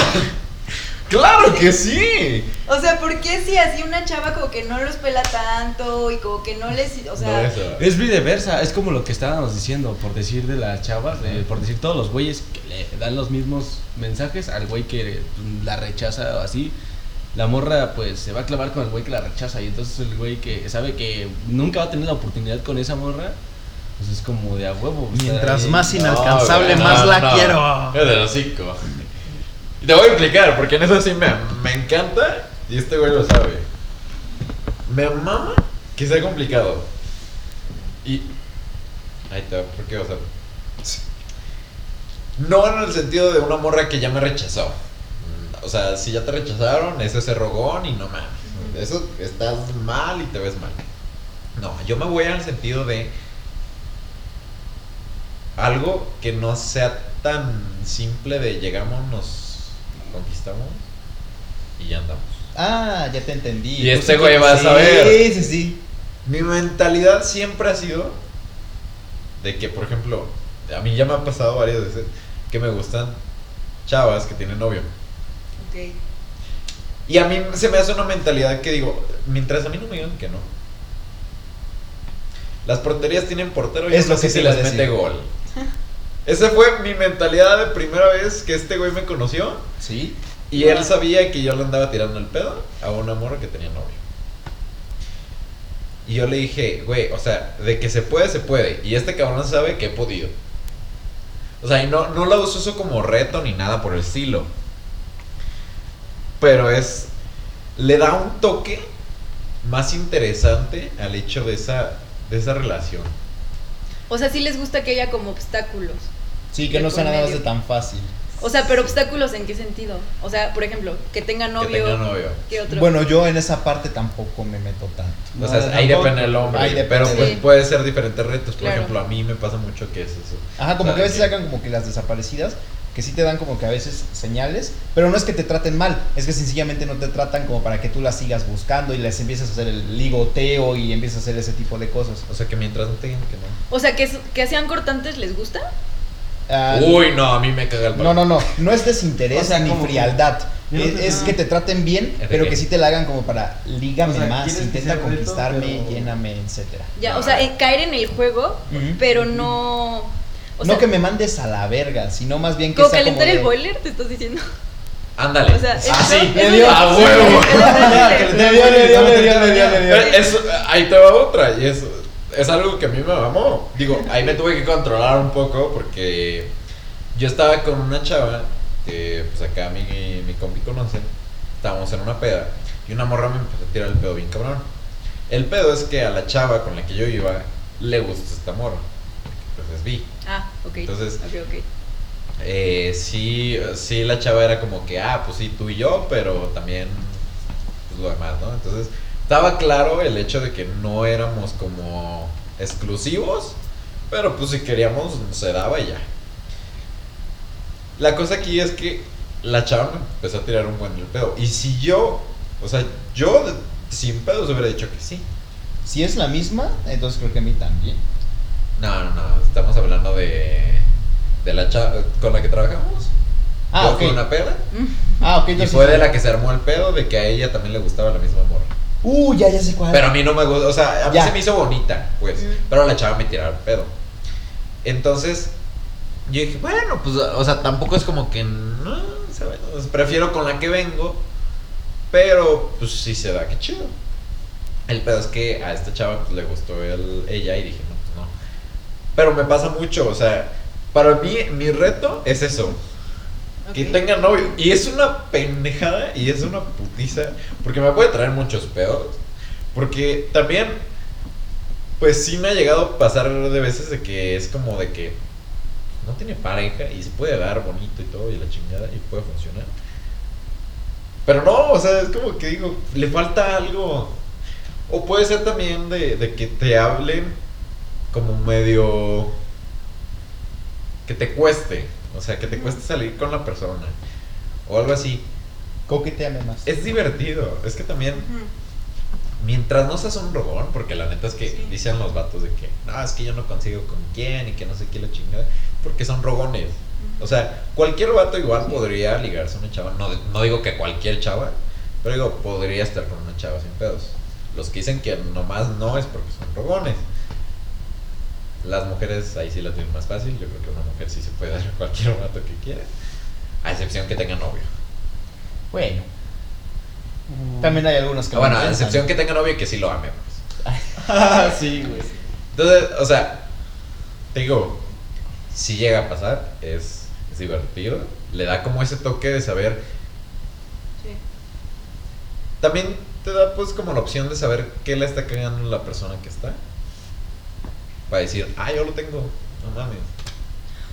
¡Claro que sí! O sea, ¿por qué si así una chava como que no los pela tanto y como que no les, o sea, No, eso. Es viceversa, es como lo que estábamos diciendo, por decir de las chavas, de- por decir todos los güeyes que le dan los mismos mensajes al güey que la rechaza o así. La morra pues se va a clavar con el güey que la rechaza y entonces el güey que sabe que nunca va a tener la oportunidad con esa morra, pues es como de a huevo. Mientras más inalcanzable, más no, la no. quiero. Es del hocico. Y Te voy a explicar, porque en eso sí me, me encanta y este güey lo sabe. Me mama que sea complicado. Y. Ahí está, ¿por qué? O sea. No en el sentido de una morra que ya me rechazó. O sea, si ya te rechazaron, ese es rogón y no mames. Eso estás mal y te ves mal. No, yo me voy al sentido de algo que no sea tan simple de llegamos, nos conquistamos y ya andamos. Ah, ya te entendí. Y este sí güey va a sí, saber. Sí, sí, Mi mentalidad siempre ha sido de que, por ejemplo, a mí ya me ha pasado varias veces que me gustan chavas que tienen novio. ok. Y a mí se me hace una mentalidad que digo, mientras a mí no me digan que no. Las porterías tienen portero y Es lo que se les mete gol. Esa fue mi mentalidad de primera vez que este güey me conoció. Sí. Y él sabía que yo le andaba tirando el pedo a una morra que tenía novio. Y yo le dije, güey, o sea, de que se puede, se puede. Y este cabrón sabe que he podido. O sea, y no, no lo uso como reto ni nada por el estilo. Pero es. Le da un toque más interesante al hecho de esa, de esa relación. O sea, sí les gusta que haya como obstáculos. Sí, que no sea nada más de tan fácil. O sea, pero obstáculos en qué sentido? O sea, por ejemplo, que tenga novio. Que tenga novio. ¿Qué otro? Bueno, yo en esa parte tampoco me meto tanto. O sea, ahí depende el hombre. Ahí depende. pero pues Sí. puede ser diferentes retos. Por Claro. ejemplo, a mí me pasa mucho que es eso. Ajá, como O sea, que a veces sacan como que las desaparecidas, que sí te dan como que a veces señales, pero no es que te traten mal, es que sencillamente no te tratan como para que tú las sigas buscando y les empieces a hacer el ligoteo y empieces a hacer ese tipo de cosas. O sea, que mientras no te digan que no. O sea, que, que sean cortantes, ¿les gusta? Ah, Uy, no, a mí me caga el palo. No, no, no, no es desinterés O sea, ni que- frialdad. Es, que te traten bien, ¿De pero que sí te la hagan como para lígame O sea, más, intenta conquistarme, pero- lléname, etcétera. Ya, o sea, en- caer en el juego, pero no. O no sea, que me mandes a la verga, sino más bien que como sea calentar como el boiler, te estás diciendo. Ándale. O sea, ah, eso- sí, eso dio. ¡A eso huevo! eso Le dio, le dio, le dio, le dio, le eso- ahí te va otra, y es, es algo que a mí me mamó. Digo, ahí me tuve que controlar un poco porque yo estaba con una chava que, pues acá mi, mi compi conoce, estábamos en una peda y una morra me empezó a tirar el pedo bien cabrón. El pedo es que a la chava con la que yo iba le gusta esta morra, pues es bi. Ah, ok. Entonces- Ok, ok. Eh, sí, sí, la chava era como que, ah, pues sí, tú y yo, pero también pues, lo demás, ¿no? Entonces, estaba claro el hecho de que no éramos como exclusivos, pero pues si queríamos, se daba y ya. La cosa aquí es que la chava me empezó a tirar un buen del pedo. Y si yo, o sea, yo sin pedos hubiera dicho que sí. Si es la misma, entonces creo que a mí también. No, no, no, estamos hablando de, de la chava con la que trabajamos. Ah, Yo ok. fui una peda. Ah, ok, Y fue de la que se armó el pedo de que a ella también le gustaba la misma morra. Uh, ya, ya sé cuál. Pero a mí no me gusta, o sea, a mí Ya. se me hizo bonita, pues. Mm. Pero la chava me tiraba el pedo. Entonces, yo dije, bueno, pues, o sea, tampoco es como que, no, o sea, bueno, pues, prefiero con la que vengo. Pero, pues sí se da, qué chido. El pedo es que a esta chava pues, le gustó el, ella y dije, no, pues no. Pero me pasa mucho, o sea, para mí, mi reto es eso. Que tenga novio. Y es una pendejada y es una putiza. Porque me puede traer muchos pedos. Porque también, pues sí me ha llegado a pasar de veces de que es como de que no tiene pareja y se puede dar bonito y todo y la chingada y puede funcionar. Pero no, o sea, es como que digo, le falta algo. O puede ser también de, de que te hablen como medio que te cueste, o sea, que te cueste salir con la persona o algo así. Coqueteame más. Es divertido, es que también mientras no seas un robón, porque la neta es que Sí. dicen los vatos de que, no, es que yo no consigo con quién y que no sé qué la chingada, porque son rogones. O sea, cualquier vato igual podría ligarse a una chava, no, no digo que cualquier chava, pero digo, podría estar con una chava sin pedos. Los que dicen que nomás no es porque son rogones. Las mujeres ahí sí la tienen más fácil, yo creo que una mujer sí se puede dar a cualquier vato que quiera, a excepción que tenga novio. Bueno. También hay algunos que Ah, bueno, no a excepción que tenga novio y que sí lo ame. pues. Ah, sí, güey. Entonces, o sea, te digo, si llega a pasar, es, es divertido. Le da como ese toque de saber. Sí. También te da pues como la opción de saber qué le está cagando la persona que está. Para decir, ah, yo lo tengo. No mames.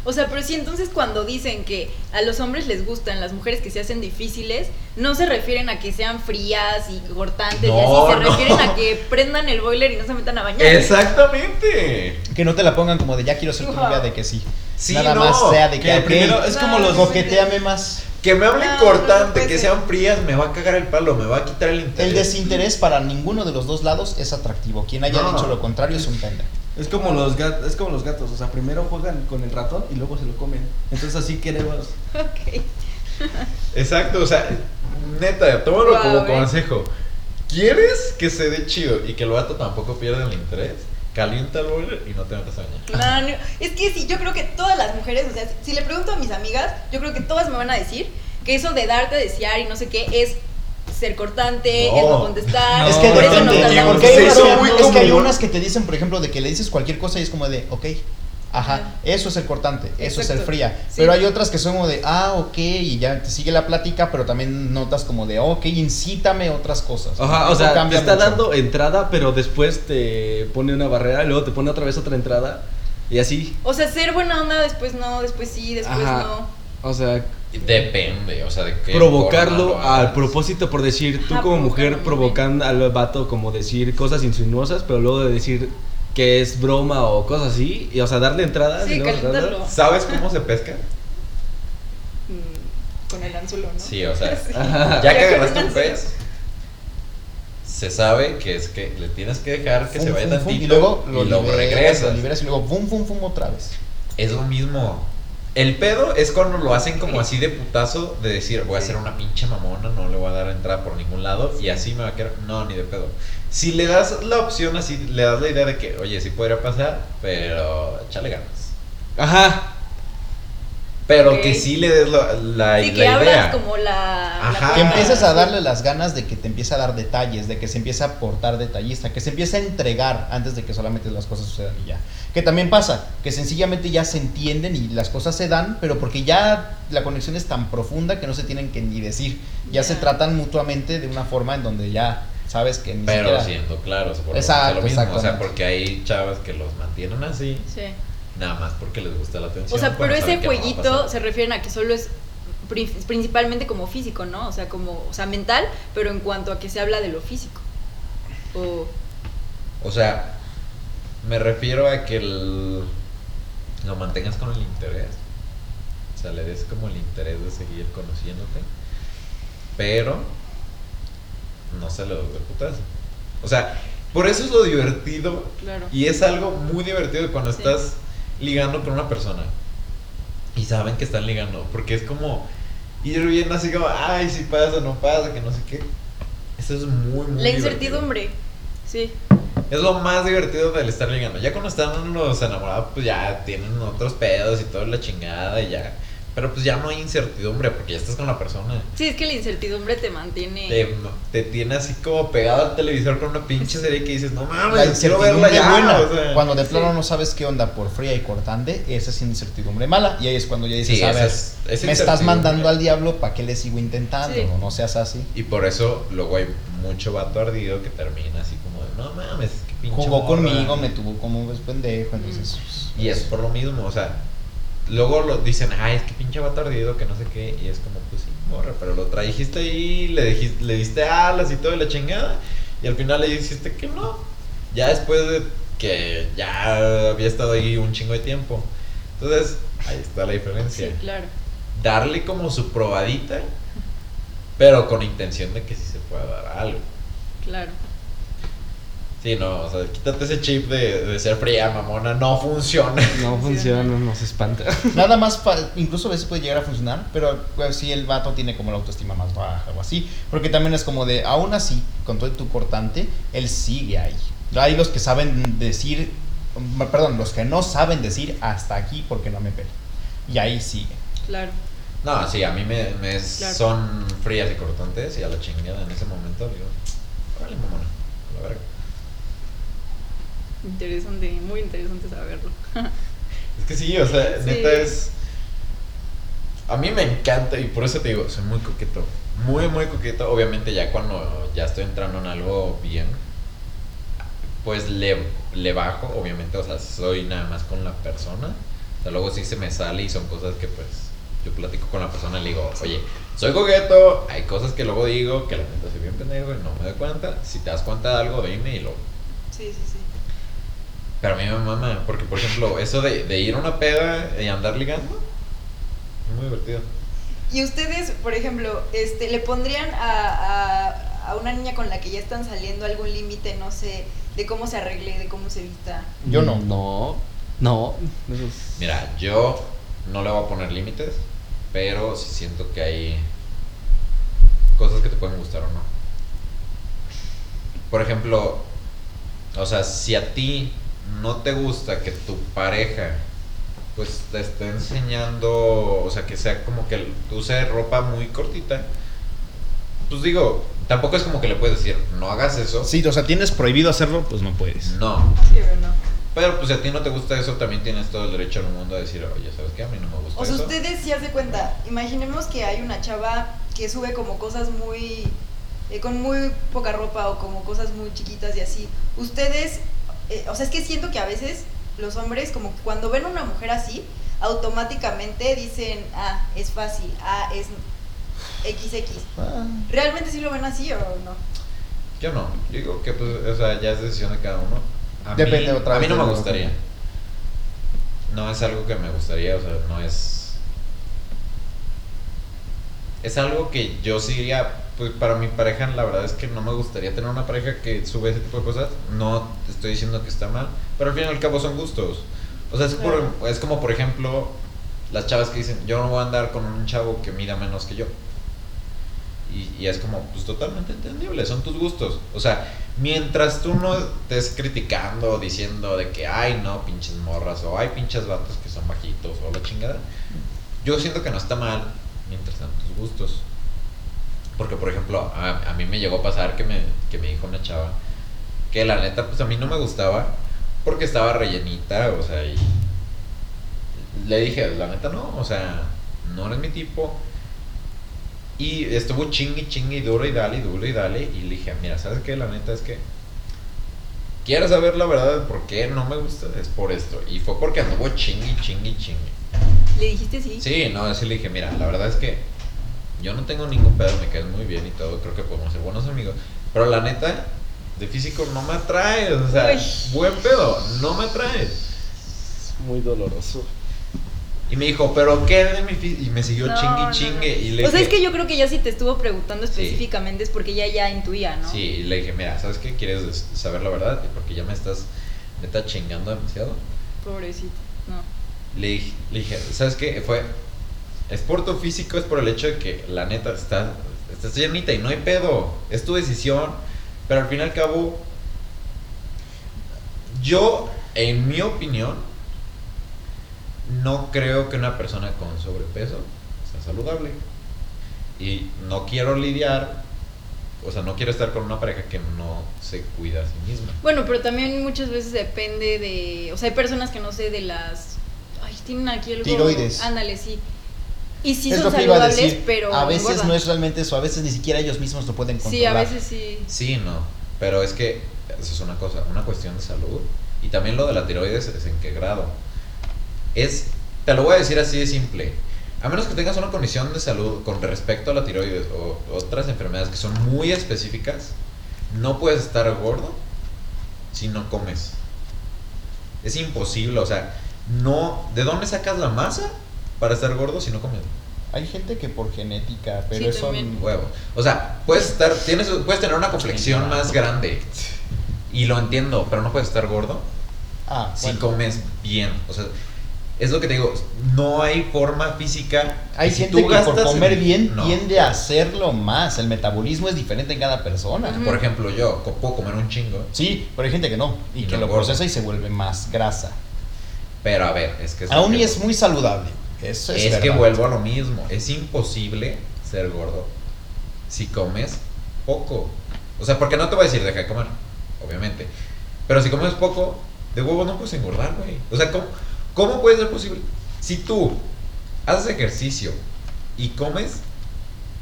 O sea, pero sí, entonces cuando dicen que a los hombres les gustan las mujeres que se hacen difíciles, no se refieren a que sean frías y cortantes y No, así, se no. refieren a que prendan el boiler y no se metan a bañar. Exactamente. Que no te la pongan como de ya quiero ser tu de que sí. Sí, Nada no. más sea de que, Que primero es como los coqueteame más. Que me hablen cortante, puede que sean frías, me va a cagar el palo, me va a quitar el interés. El desinterés para ninguno de los dos lados es atractivo. Quien haya No. dicho lo contrario es un pendejo. Es como los gatos, es como los gatos, o sea, primero juegan con el ratón y luego se lo comen. Entonces así queremos. Ok. Exacto, o sea, neta, tómalo Guau, como eh. consejo. ¿Quieres que se dé chido y que el vato tampoco pierda el interés? Calienta el boiler y no te metas a bañar. No, no, es que sí, yo creo que todas las mujeres, o sea, si le pregunto a mis amigas, yo creo que todas me van a decir que eso de darte a desear y no sé qué es ser cortante, No. es no contestar, No, es que por eso nos depende. tardamos porque hay, unas, que- muy es que hay común. unas que te dicen, por ejemplo, de que le dices cualquier cosa y es como de, ok. Ajá, eso es ser cortante, eso es Exacto. fría. Sí. Pero hay otras que son como de, ah, ok, y ya te sigue la plática, pero también notas como de, ok, incítame otras cosas. Ajá, o sea, te cambia está mucho. dando entrada, pero después te pone una barrera y luego te pone otra vez otra entrada y así. O sea, ser buena onda, después no, después sí, después Ajá. no. O sea, Depende, o sea, de qué. provocarlo forma lo al propósito por decir, tú como mujer provocarlo, provocan al vato como decir cosas insinuosas, pero luego de decir que es broma o cosas así, y o sea, darle entrada. Sí, ¿no? calentarlo. ¿Sabes cómo se pesca? Mm, Con el anzuelo, ¿no? Sí, o sea, Sí. Ya que agarraste un pez, se sabe que es que le tienes que dejar que Fum, se vaya fum, fum, tantito y luego lo y luego liberas, regresas. lo liberas y luego, bum, bum, bum, otra vez. Es lo mismo. El pedo es cuando lo hacen como así de putazo, de decir, voy a hacer una pinche mamona, no le voy a dar entrada por ningún lado y así me va a quedar. No, ni de pedo. Si le das la opción así, le das la idea de que, oye, sí podría pasar, pero échale ganas. Ajá. Pero Ok. que sí le des la, la, Sí, la que idea. como la. la Ajá. puerta. Que empieces a darle las ganas de que te empiece a dar detalles, de que se empiece a portar detallista, que se empiece a entregar antes de que solamente las cosas sucedan y ya. Que también pasa, que sencillamente ya se entienden y las cosas se dan, pero porque ya la conexión es tan profunda que no se tienen que ni decir. Ya se Ya. tratan mutuamente de una forma en donde ya sabes que ni Pero siquiera... siendo claros, por Exacto, lo mismo. O sea, porque hay chavas que los mantienen así, Sí. Nada más porque les gusta la atención. O sea, pero ese no jueguito se refieren a que solo es pri- principalmente como físico, ¿no? O sea, como, o sea, mental, pero en cuanto a que se habla de lo físico. O O sea, me refiero a que el- lo mantengas con el interés. O sea, le des como el interés de seguir conociéndote. Pero no se lo de putazo. O sea, por eso es lo divertido. claro. Y es algo muy divertido cuando Sí. estás ligando con una persona. Y saben que están ligando. Porque es como ir viendo así como, ay, si pasa, no pasa, que no sé qué. Eso es muy, muy La incertidumbre. Sí. Es lo más divertido del estar ligando. Ya cuando están los enamorados, pues ya tienen otros pedos y toda la chingada y ya. Pero pues ya no hay incertidumbre porque ya estás con la persona. Sí, es que la incertidumbre te mantiene. Te, te tiene así como pegado al televisor con una pinche serie que dices, no La mames, quiero verla incertidumbre ya. buena, o sea. cuando de plano Sí. no sabes qué onda por fría y cortante, esa es incertidumbre mala. Y ahí es cuando ya dices, Sí, a ver, es- esa me estás mandando al diablo, ¿para qué le sigo intentando? Sí. No, no seas así. Y por eso luego hay mucho vato ardido que termina así como de, no mames, qué pinche Jugó morra". conmigo, me tuvo como un pendejo, entonces... Y es por lo mismo, o sea, luego lo dicen, ay, es que pinche vato ardido, que no sé qué, y es como, pues sí, morra, pero lo trajiste ahí, le, dijiste, le diste alas y todo y la chingada, y al final le dijiste que no. Ya después de que ya había estado ahí un chingo de tiempo. Entonces, ahí está la diferencia. Sí, claro. Darle como su probadita, pero con intención de que sí se pueda dar algo. Claro. Sí, no, o sea, quítate ese chip de, de ser fría, mamona, no funciona. No funciona, nos espanta. Nada más, incluso a veces puede llegar a funcionar, pero pues, si el vato tiene como la autoestima más baja o así, porque también es como de, aún así, con todo tu cortante, él sigue ahí. Hay los que saben decir, mm, perdón, los que no saben decir hasta aquí porque no me pelo. Y ahí sigue. Claro. No, sí, a mí me, me Claro. son frías y cortantes y a la chingada en ese momento digo, órale, mamona, a la verga. Interesante, muy interesante saberlo. Es que sí, o sea, Sí. neta es... A mí me encanta y por eso te digo, soy muy coqueto. Muy, muy coqueto. Obviamente ya cuando ya estoy entrando en algo bien, pues le, le bajo, obviamente, o sea, soy nada más con la persona. O sea, luego sí se me sale y son cosas que pues yo platico con la persona y le digo, oye, soy coqueto, hay cosas que luego digo que la neta soy bien pendejo y no me doy cuenta. Si te das cuenta de algo, dime y lo Sí, sí, sí. Pero a mí me mama, porque por ejemplo, eso de, de ir a una peda y andar ligando, es muy divertido. Y ustedes, por ejemplo, este, ¿le pondrían a, a, a una niña con la que ya están saliendo algún límite, no sé, de cómo se arregle, de cómo se vista? Yo no. No, no. Mira, yo no le voy a poner límites, pero sí siento que hay cosas que te pueden gustar o no. Por ejemplo, o sea, si a ti no te gusta que tu pareja pues te esté enseñando, o sea, que sea como que use ropa muy cortita, pues digo, tampoco es como que le puedes decir, no hagas eso. Sí, o sea, tienes prohibido hacerlo, pues no puedes. No, Sí, pero no. pero pues si a ti no te gusta eso, también tienes todo el derecho del mundo a decir, oye, ¿sabes qué? A mí no me gusta O sea, eso. ustedes sí hacen cuenta, imaginemos que hay una chava que sube como cosas muy, eh, con muy poca ropa o como cosas muy chiquitas y así. Ustedes, eh, o sea, es que siento que a veces los hombres como que cuando ven a una mujer así, automáticamente dicen, ah, es fácil, ah, es XX. Ah, ¿Realmente sí lo ven así o no? Yo no, yo digo que pues, o sea, ya es decisión de cada uno. A Depende mí, otra A mí vez no me gustaría. No es algo que me gustaría, o sea, no es... Es algo que yo sí diría, pues para mi pareja la verdad es que no me gustaría tener una pareja que sube ese tipo de cosas. No te estoy diciendo que está mal, pero al fin y al cabo son gustos. O sea, es, por- Claro. es como por ejemplo las chavas que dicen, yo no voy a andar con un chavo que mida menos que yo. Y, y es como, pues totalmente entendible, son tus gustos. O sea, mientras tú no estés criticando, diciendo de que, ay, no, pinches morras, o hay pinches vatos que son bajitos, o la chingada, yo siento que no está mal mientras sean tus gustos. Porque, por ejemplo, a, a mí me llegó a pasar que me, que me dijo una chava que la neta, pues a mí no me gustaba porque estaba rellenita, o sea, y le dije, la neta no, o sea, no eres mi tipo. Y estuvo chingue, chingue y duro y dale, y duro y dale. Y le dije, mira, ¿sabes qué? La neta es que. ¿Quieres saber la verdad de por qué no me gusta? Es por esto. Y fue porque anduvo chingue, chingue, chingue. ¿Le dijiste sí? Sí, no, así le dije, mira, la verdad es que yo no tengo ningún pedo, me caes muy bien y todo, creo que podemos ser buenos amigos. Pero la neta, de físico no me atrae, o sea, Uy. buen pedo, no me atrae. Es muy doloroso. Y me dijo, ¿pero qué de mi físico? Y me siguió No, chingue, no, chingue. no. Y le o sea, dije, es que yo creo que ya si te estuvo preguntando Sí. específicamente es porque ya ya intuía, ¿no? Sí, y le dije, mira, ¿sabes qué? ¿Quieres saber la verdad? Porque ya me estás, neta, chingando demasiado. Pobrecito, no. Le dije, le dije, ¿sabes qué? Fue, es por tu físico, es por el hecho de que la neta está, estás llenita y no hay pedo. Es tu decisión. Pero al fin y al cabo, yo, en mi opinión, no creo que una persona con sobrepeso sea saludable. Y no quiero lidiar, o sea, no quiero estar con una pareja que no se cuida a sí misma. Bueno, pero también muchas veces depende de. O sea, hay personas que no sé de las. Ay, tienen aquí algo. Tiroides. Ándale, sí. Y sí es son lo que iba a saludables, decir. pero. a veces engordan. no es realmente eso, a veces ni siquiera ellos mismos lo pueden controlar. Sí, a veces sí. Sí, no. Pero es que eso es una cosa, una cuestión de salud. Y también lo de la tiroides es en qué grado. Es, te lo voy a decir así de simple. A menos que tengas una condición de salud con respecto a la tiroides o otras enfermedades que son muy específicas, no puedes estar gordo si no comes. Es imposible, o sea, no, ¿de dónde sacas la masa para estar gordo si no comes? Hay gente que por genética, pero Sí, eso también. Huevo. O sea, puedes estar, tienes, puedes tener una complexión más grande. Y lo entiendo, pero no puedes estar gordo Ah, si bueno. comes bien. O sea, es lo que te digo, no hay forma física. Hay Si gente tú que por gastas comer en- bien no. tiende a hacerlo más. El metabolismo es diferente en cada persona. Por ejemplo, yo puedo comer un chingo, Sí, pero hay gente que no. Y, Y que no lo engorda. procesa y se vuelve más grasa. pero a ver, es que es, Aún y es muy saludable. Eso es, es que vuelvo a lo mismo. Es imposible ser gordo si comes poco. O sea, porque no te voy a decir deja de comer, obviamente. Pero si comes poco, de huevo no puedes engordar, güey. O sea, ¿cómo, ¿cómo puede ser posible? Si tú haces ejercicio y comes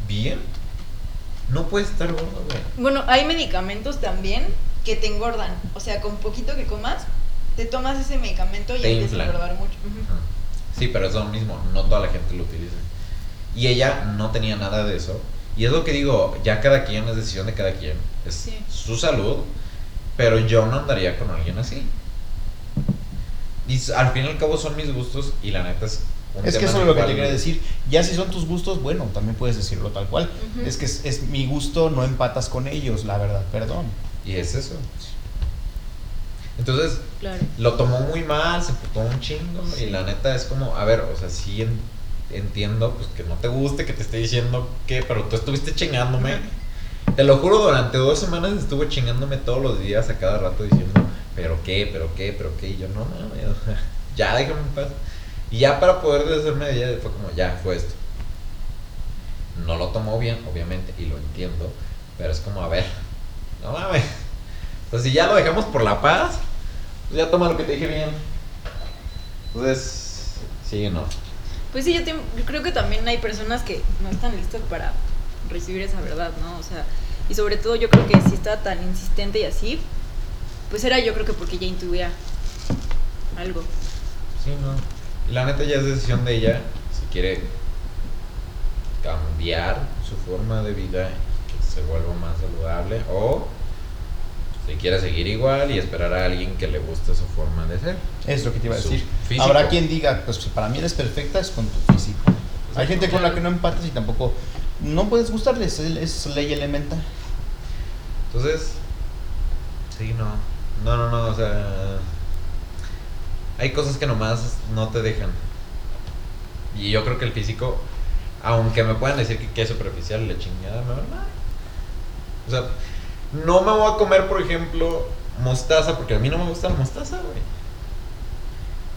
bien, no puedes estar gordo, güey. Bueno, hay medicamentos también que te engordan. O sea, con poquito que comas, te tomas ese medicamento y Te empiezas a engordar mucho. Ajá. Sí, pero es lo mismo, no toda la gente lo utiliza. Y ella no tenía nada de eso. Y es lo que digo, ya cada quien es decisión de cada quien. Es Sí. su salud, pero yo no andaría con alguien así. Y al fin y al cabo son mis gustos y la neta es un Es que eso es lo que te quería decir. Ya si son tus gustos, bueno, también puedes decirlo tal cual. Es que es, es mi gusto, no empatas con ellos, la verdad, perdón. Y es eso. Entonces, Claro. lo tomó muy mal, se putó un chingo y la neta es como, a ver, o sea, sí en- entiendo pues que no te guste, que te esté diciendo que, pero tú estuviste chingándome. Te lo juro, durante dos semanas estuvo chingándome todos los días a cada rato diciendo, pero qué, pero qué, pero qué, y yo no mames, ya déjame en paz. Y ya para poder deshacerme de ella fue como, ya fue esto. No lo tomó bien, obviamente, y lo entiendo, pero es como, a ver, no mames. Pues si ya lo dejamos por la paz, pues ya toma lo que te dije bien. Entonces, sí, no. Pues sí, yo, te- yo creo que también hay personas que no están listas para recibir esa verdad, ¿no? O sea, y sobre todo yo creo que si está tan insistente y así, pues era yo creo que porque ya intuía algo. Sí, no. Y la neta ya es decisión de ella si quiere cambiar su forma de vida que se vuelva más saludable o si quiere seguir igual y esperar a alguien que le guste su forma de ser. Es lo que te iba a decir. físico. Habrá quien diga, pues si para mí eres perfecta, es con tu físico. Hay gente con la que no empatas y tampoco no puedes gustarles, es, es ley elemental. Entonces, sí, no. No, no, no, o sea, hay cosas que nomás no te dejan. Y yo creo que el físico, aunque me puedan decir que, que es superficial, la chingada, me vale madre. O sea, no me voy a comer, por ejemplo, mostaza, porque a mí no me gusta la mostaza, güey.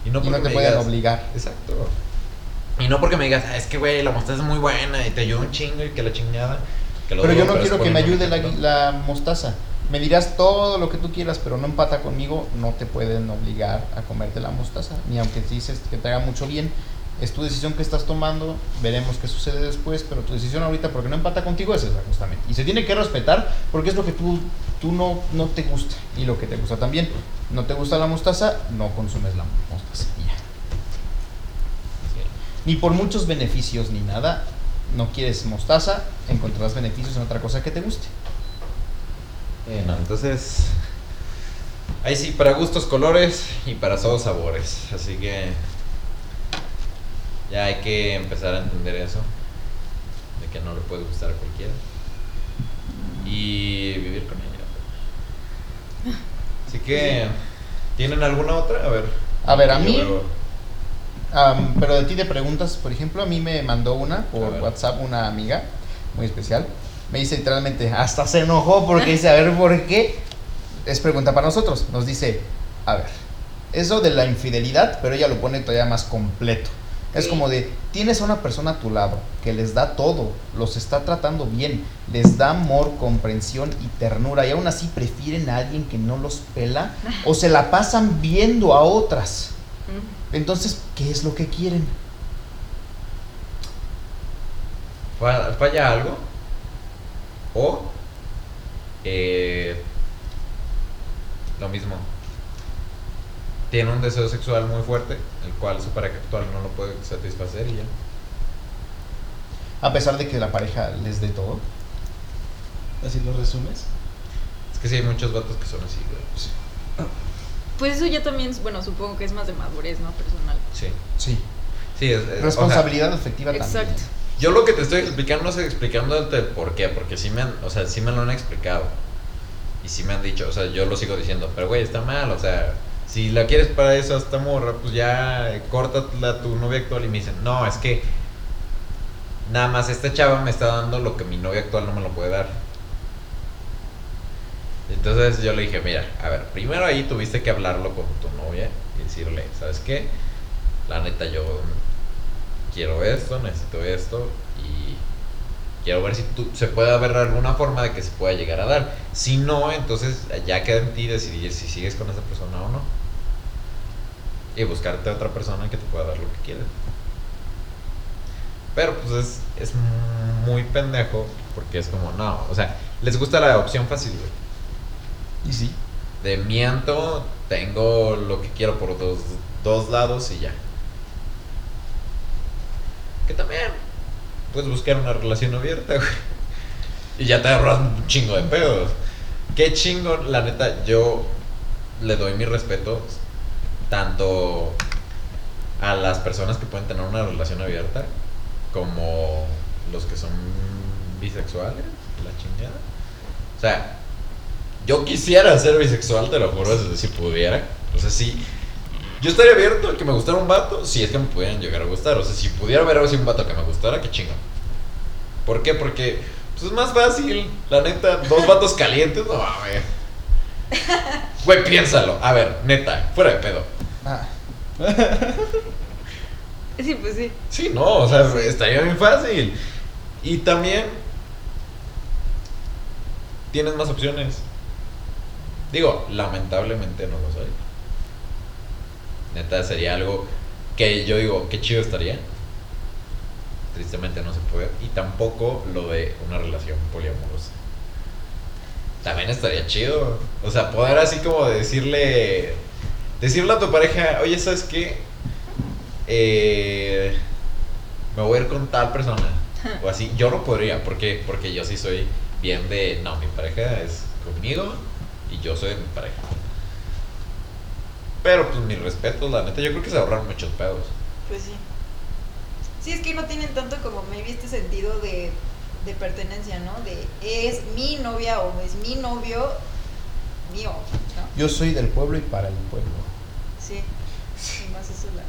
Y no, Y no te pueden digas- obligar. Exacto. Y no porque me digas, "Ah, es que, güey, la mostaza es muy buena y te ayuda un chingo y que la chingada. que lo Pero yo no quiero que me ayude la, la mostaza. Me dirás todo lo que tú quieras, pero no empata conmigo, no te pueden obligar a comerte la mostaza. Ni aunque dices que te haga mucho bien, es tu decisión que estás tomando, veremos qué sucede después, pero tu decisión ahorita, porque no empata contigo, es esa justamente. Y se tiene que respetar porque es lo que tú, tú no, no te gusta y lo que te gusta también. No te gusta la mostaza, no consumes la mostaza. ya. Ni por muchos beneficios ni nada, no quieres mostaza, encontrarás beneficios en otra cosa que te guste. Eh, no, entonces. Ahí sí, para gustos, colores y para todos sabores. Así que. Ya hay que empezar a entender eso. De que no le puede gustar a cualquiera. Y vivir con ella. Así que. ¿Tienen alguna otra? A ver. A ver, a mí- Am, pero de ti de preguntas, por ejemplo, a mí me mandó una por. WhatsApp una amiga muy especial. Me dice literalmente, hasta se enojó porque dice, a ver, ¿por qué? Es pregunta para nosotros. Nos dice, a ver, eso de la infidelidad, pero ella lo pone todavía más completo. Es como de, tienes a una persona a tu lado que les da todo, los está tratando bien, les da amor, comprensión y ternura, y aún así prefieren a alguien que no los pela o se la pasan viendo a otras. Entonces, ¿qué es lo que quieren? fa- falla algo o eh, lo mismo tiene un deseo sexual muy fuerte el cual su pareja actual no lo puede satisfacer y ya A pesar de que la pareja les dé todo. Así lo resumes. es que sí hay muchos vatos que son así güey. Pues eso ya también, bueno, supongo que es más de madurez, ¿no? Personal. sí Sí. sí es, es- o sea, Responsabilidad afectiva Exacto. también. yo lo que te estoy explicando no estoy explicándote por qué porque sí me han, o sea sí me lo han explicado y sí me han dicho o sea yo lo sigo diciendo pero güey está mal o sea si la quieres para eso hasta morra pues ya eh, córtatela a tu novia actual. Y me dicen no es que nada más esta chava me está dando lo que mi novia actual no me lo puede dar entonces yo le dije mira a ver primero ahí tuviste que hablarlo con tu novia y decirle sabes qué la neta yo quiero esto, necesito esto quiero ver si tú, se puede haber alguna forma de que se pueda llegar a dar. Si no, entonces ya queda en ti decidir si sigues con esa persona o no. Y buscarte a otra persona que te pueda dar lo que quieres. Pero pues es, es muy pendejo porque es como, no, o sea, les gusta la opción fácil, güey. Y sí. De miento, tengo lo que quiero por dos, dos lados y ya. Que también puedes buscar una relación abierta, güey. Y ya te ahorras un chingo de pedos. Qué chingo, la neta, yo le doy mi respeto tanto a las personas que pueden tener una relación abierta como los que son bisexuales, la chingada. O sea, yo quisiera ser bisexual, te lo juro, si pudiera. O sea, sí. Yo estaría abierto a que me gustara un vato si es que me pudieran llegar a gustar. O sea, si pudiera ver así un vato que me gustara, qué chingo. ¿Por qué? Porque pues, es más fácil. La neta, dos vatos calientes, no mames. Güey, piénsalo. A ver, neta, fuera de pedo. Ah, Sí, pues sí. Sí, no, o sea, estaría bien fácil. Y también tienes más opciones. Digo, lamentablemente no lo soy. Neta, sería algo que yo digo, qué chido estaría. Tristemente no se puede. Y tampoco lo de una relación poliamorosa. También estaría chido. O sea, poder así como decirle. Decirle a tu pareja, oye, ¿sabes qué? Eh, me voy a ir con tal persona. O así. Yo no podría. ¿Por qué? Porque yo sí soy bien de. No, mi pareja es conmigo. Y yo soy de mi pareja. Pero pues mi respeto, la neta, yo creo que se ahorran muchos pedos. Pues sí. Sí, es que no tienen tanto como maybe este sentido de, de pertenencia, ¿no? De es mi novia o es mi novio mío, ¿no? yo soy del pueblo y para el pueblo. Sí. Y más eso la...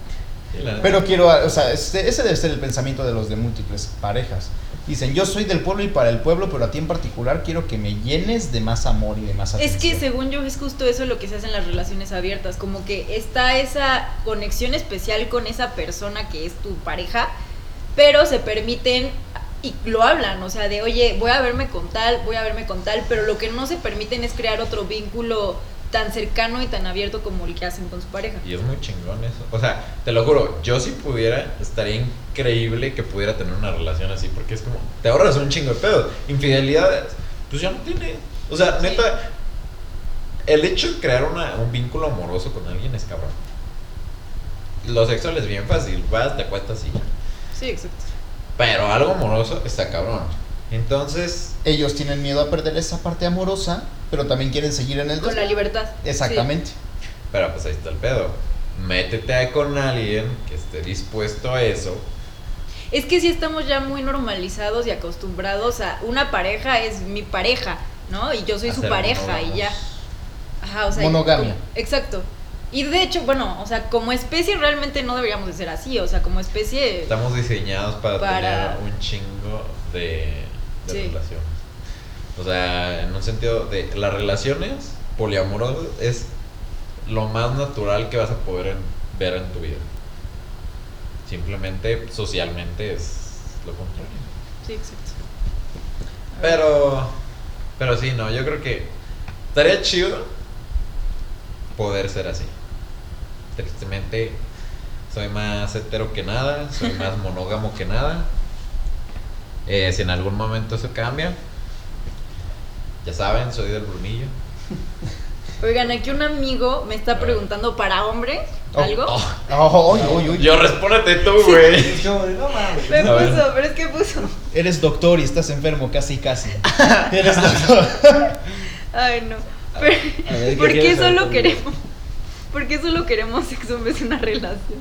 Sí, la neta. Pero quiero, o sea, este- ese debe ser el pensamiento de los de múltiples parejas. Dicen, yo soy del pueblo y para el pueblo, pero a ti en particular quiero que me llenes de más amor y de más Es atención. que según yo es justo eso lo que se hace en las relaciones abiertas, como que está esa conexión especial con esa persona que es tu pareja, pero se permiten y lo hablan, o sea, de oye, voy a verme con tal, voy a verme con tal, pero lo que no se permiten es crear otro vínculo tan cercano y tan abierto como el que hacen con su pareja. Y es muy chingón eso. O sea, te lo juro, yo si pudiera, estaría increíble que pudiera tener una relación así, porque es como, te ahorras un chingo de pedos. Infidelidades, pues ya no tiene. O sea, Sí. neta, el hecho de crear una- un vínculo amoroso con alguien es cabrón. Lo sexual es bien fácil, vas, te acuestas y ya. Sí, exacto. Pero algo amoroso está cabrón. Entonces, Ellos tienen miedo a perder esa parte amorosa, pero también quieren seguir en el Con la libertad. Exactamente. pero pues ahí está el pedo. Métete ahí con alguien que esté dispuesto a eso. Es que sí estamos ya muy normalizados y acostumbrados a una pareja es mi pareja, ¿no? Y yo soy a su pareja y ya. Ajá, o sea, Monogamia. como- exacto. Y de hecho, bueno, o sea, como especie realmente no deberíamos de ser así, o sea, como especie Estamos diseñados para, Para- tener un chingo de, de Sí. relaciones. O sea, en un sentido de las relaciones poliamorosas es lo más natural que vas a poder en- ver en tu vida. Simplemente socialmente es lo contrario. Sí, exacto. Pero, pero sí, no, yo creo que estaría chido poder ser así. Tristemente, soy más hetero que nada, soy más monógamo que nada. Eh, si en algún momento eso cambia, ya saben, soy del Brunillo. Oigan, aquí un amigo me está preguntando para hombre Oh, algo. Oh, uy, uy, uy. Yo respóndete tú, güey. No mames. Me puso, pero es que puso. Eres doctor y estás enfermo, casi, casi. Eres doctor. Ay, no. Pero, ver, ¿qué ¿Por qué solo queremos? ¿Por qué solo queremos sexo en vez de una relación?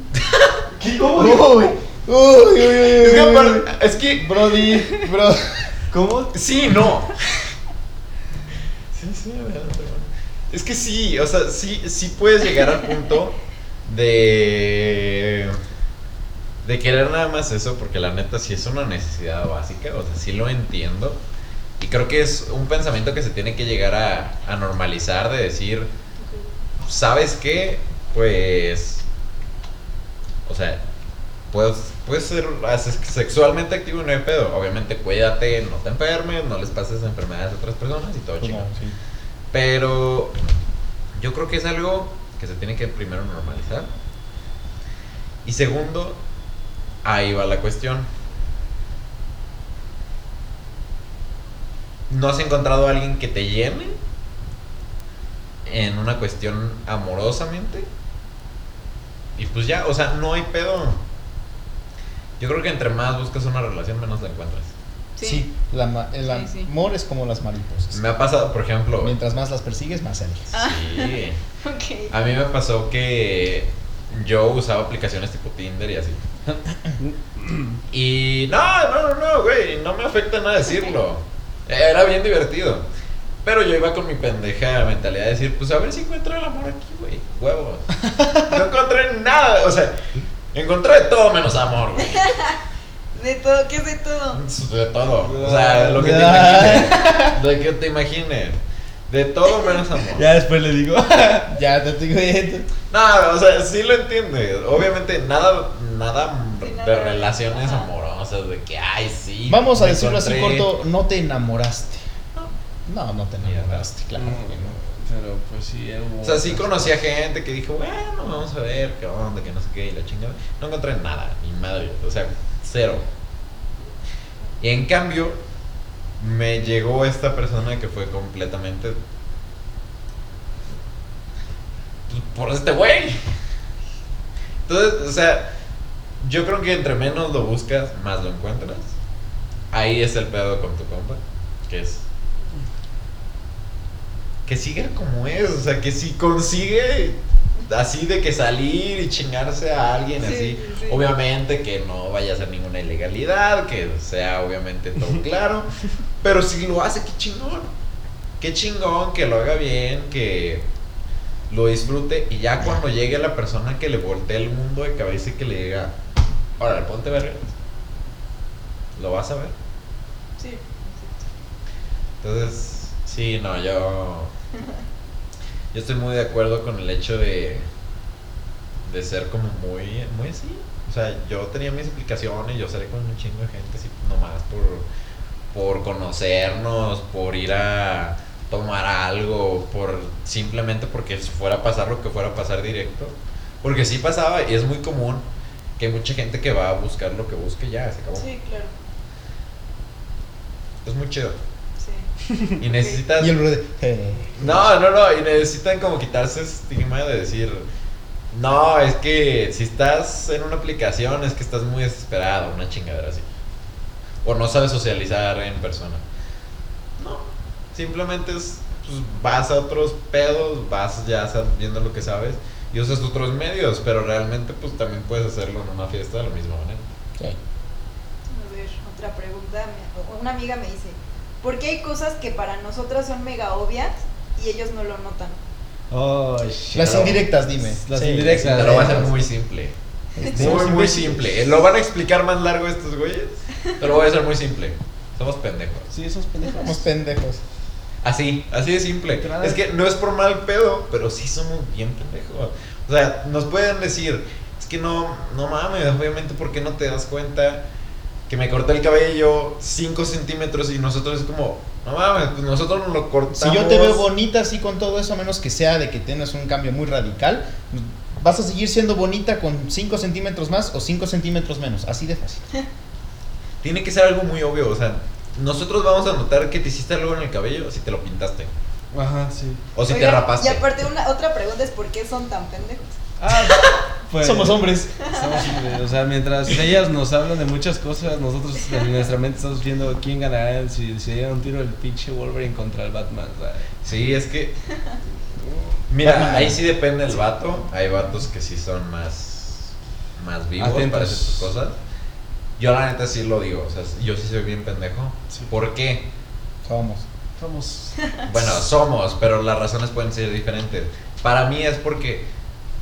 Uy, uy, uy, uy, Es que, uy, es que Brody, bro. ¿Cómo? Sí, no. Sí. Es que sí, o sea, sí, sí puedes llegar al punto de. de querer nada más eso, porque la neta sí es una necesidad básica, o sea, sí lo entiendo. Y creo que es un pensamiento que se tiene que llegar a, a normalizar, de decir, ¿sabes qué? Pues. O sea, puedes, puedes ser sexualmente activo y no hay pedo. Obviamente, cuídate, no te enfermes, no les pases enfermedades a otras personas y todo no, sí. Pero yo creo que es algo que se tiene que primero normalizar. Y segundo, ahí va la cuestión. ¿No has encontrado a alguien que te llene en una cuestión amorosamente? Y pues ya, o sea, no hay pedo. Yo creo que entre más buscas una relación, menos la encuentras. Sí, la ma- el Sí, sí. amor es como las mariposas. Me ha pasado, por ejemplo. Mientras más las persigues, más se alejas. Ah. Sí. Ok. A mí me pasó que yo usaba aplicaciones tipo Tinder y así. Y no, no, no, no, güey, no me afecta nada decirlo. Era bien divertido. Pero yo iba con mi pendeja mentalidad de decir, pues a ver si encuentro el amor aquí, güey. Huevos. No encontré nada, o sea, encontré de todo menos amor, güey. De todo, ¿qué es de todo? De todo. O sea, lo que te imagines. Lo que te imagines. De todo menos amor. Ya después le digo, ya te estoy viendo. No, o sea, sí lo entiende. Obviamente, nada, nada de relaciones amorosas, de que, ay, sí. Vamos a decirlo así encontré- corto, no te enamoraste. No, no te enamoraste, claro. No, que no. Pero pues sí, hubo O sea, sí conocía gente que dijo, bueno, vamos a ver qué onda, que no sé qué, y la chingada. No encontré nada, ni madre, o sea, cero. Y en cambio, me llegó esta persona que fue completamente. pues, por este güey. Entonces, o sea, yo creo que entre menos lo buscas, más lo encuentras. Ahí es el pedo con tu compa, que es que siga como es, o sea, que si consigue así de que salir y chingarse a alguien Sí, así, sí, sí. obviamente que no vaya a ser ninguna ilegalidad, que sea obviamente todo claro, pero si lo hace, qué chingón, qué chingón, que lo haga bien, que, lo disfrute y ya cuando llegue la persona que le voltee el mundo de cabeza y que le diga, órale, ponte verga, lo vas a ver. Sí. Entonces, sí, no, yo. Yo estoy muy de acuerdo con el hecho de. de ser como muy. muy así. O sea, yo tenía mis explicaciones, yo salí con un chingo de gente así, nomás por. por conocernos, por ir a tomar algo, por. simplemente porque fuera a pasar lo que fuera a pasar directo. Porque sí pasaba y es muy común que hay mucha gente que va a buscar lo que busque ya, se acabó. Sí, claro. Es muy chido. Y necesitas. Y el brother, eh, No, no, no, y necesitan como quitarse ese estigma de decir, no, es que si estás en una aplicación es que estás muy desesperado, una chingadera así. O no sabes socializar en persona. No, simplemente es, pues, vas a otros pedos, vas ya viendo lo que sabes y usas otros medios, pero realmente pues también puedes hacerlo en una fiesta de la misma manera. sí. A ver, otra pregunta. Una amiga me dice, ¿por qué hay cosas que para nosotras son mega obvias y ellos no lo notan? Oh, shit. Las Pero- indirectas, dime. Las Sí, indirectas. Lo voy a hacer Esas. muy simple. Este, Muy, muy simple. Eh, Lo van a explicar más largo estos güeyes, pero voy a hacer muy simple. Somos pendejos. Sí, esos pendejos. Somos pendejos. Así, así de simple. Claro. Es que no es por mal pedo, pero sí somos bien pendejos. O sea, nos pueden decir, es que no, no mames, obviamente, ¿por qué no te das cuenta que me corté el cabello 5 centímetros y nosotros es como, no mames, pues nosotros nos lo cortamos. Si yo te veo bonita así con todo eso, a menos que sea de que tienes un cambio muy radical, vas a seguir siendo bonita con 5 centímetros más o 5 centímetros menos. Así de fácil. Tiene que ser algo muy obvio, o sea, nosotros vamos a notar que te hiciste algo en el cabello si te lo pintaste. Ajá, sí. O si te rapaste. Y aparte, una, otra pregunta es ¿por qué son tan pendejos? Ah, pues. Somos hombres. Somos hombres. O sea, mientras ellas nos hablan de muchas cosas, nosotros en nuestra mente estamos viendo quién ganará si se diera un tiro el pinche Wolverine contra el Batman. Sí, es que. Mira, Batman. ahí sí depende el vato. Hay vatos que sí son más. más vivos Atentos. para esas cosas. Yo, la neta, sí lo digo. O sea, yo sí soy bien pendejo. Sí. ¿Por qué? Somos. Somos. Bueno, somos, pero las razones pueden ser diferentes. Para mí es porque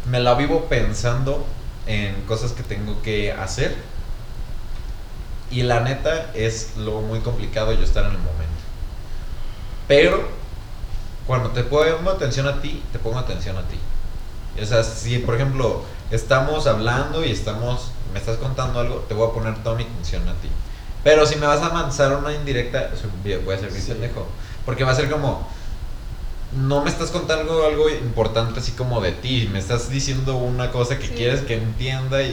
me la vivo pensando en cosas que tengo que hacer. Y la neta es lo muy complicado yo estar en el momento. Pero cuando te pongo atención a ti, te pongo atención a ti. O sea, si por ejemplo estamos hablando y estamos, me estás contando algo, te voy a poner toda mi atención a ti. Pero si me vas a lanzar una indirecta, voy a ser bien Sí. pendejo. Porque va a ser como, no me estás contando algo importante así como de ti, me estás diciendo una cosa que Sí. quieres que entienda y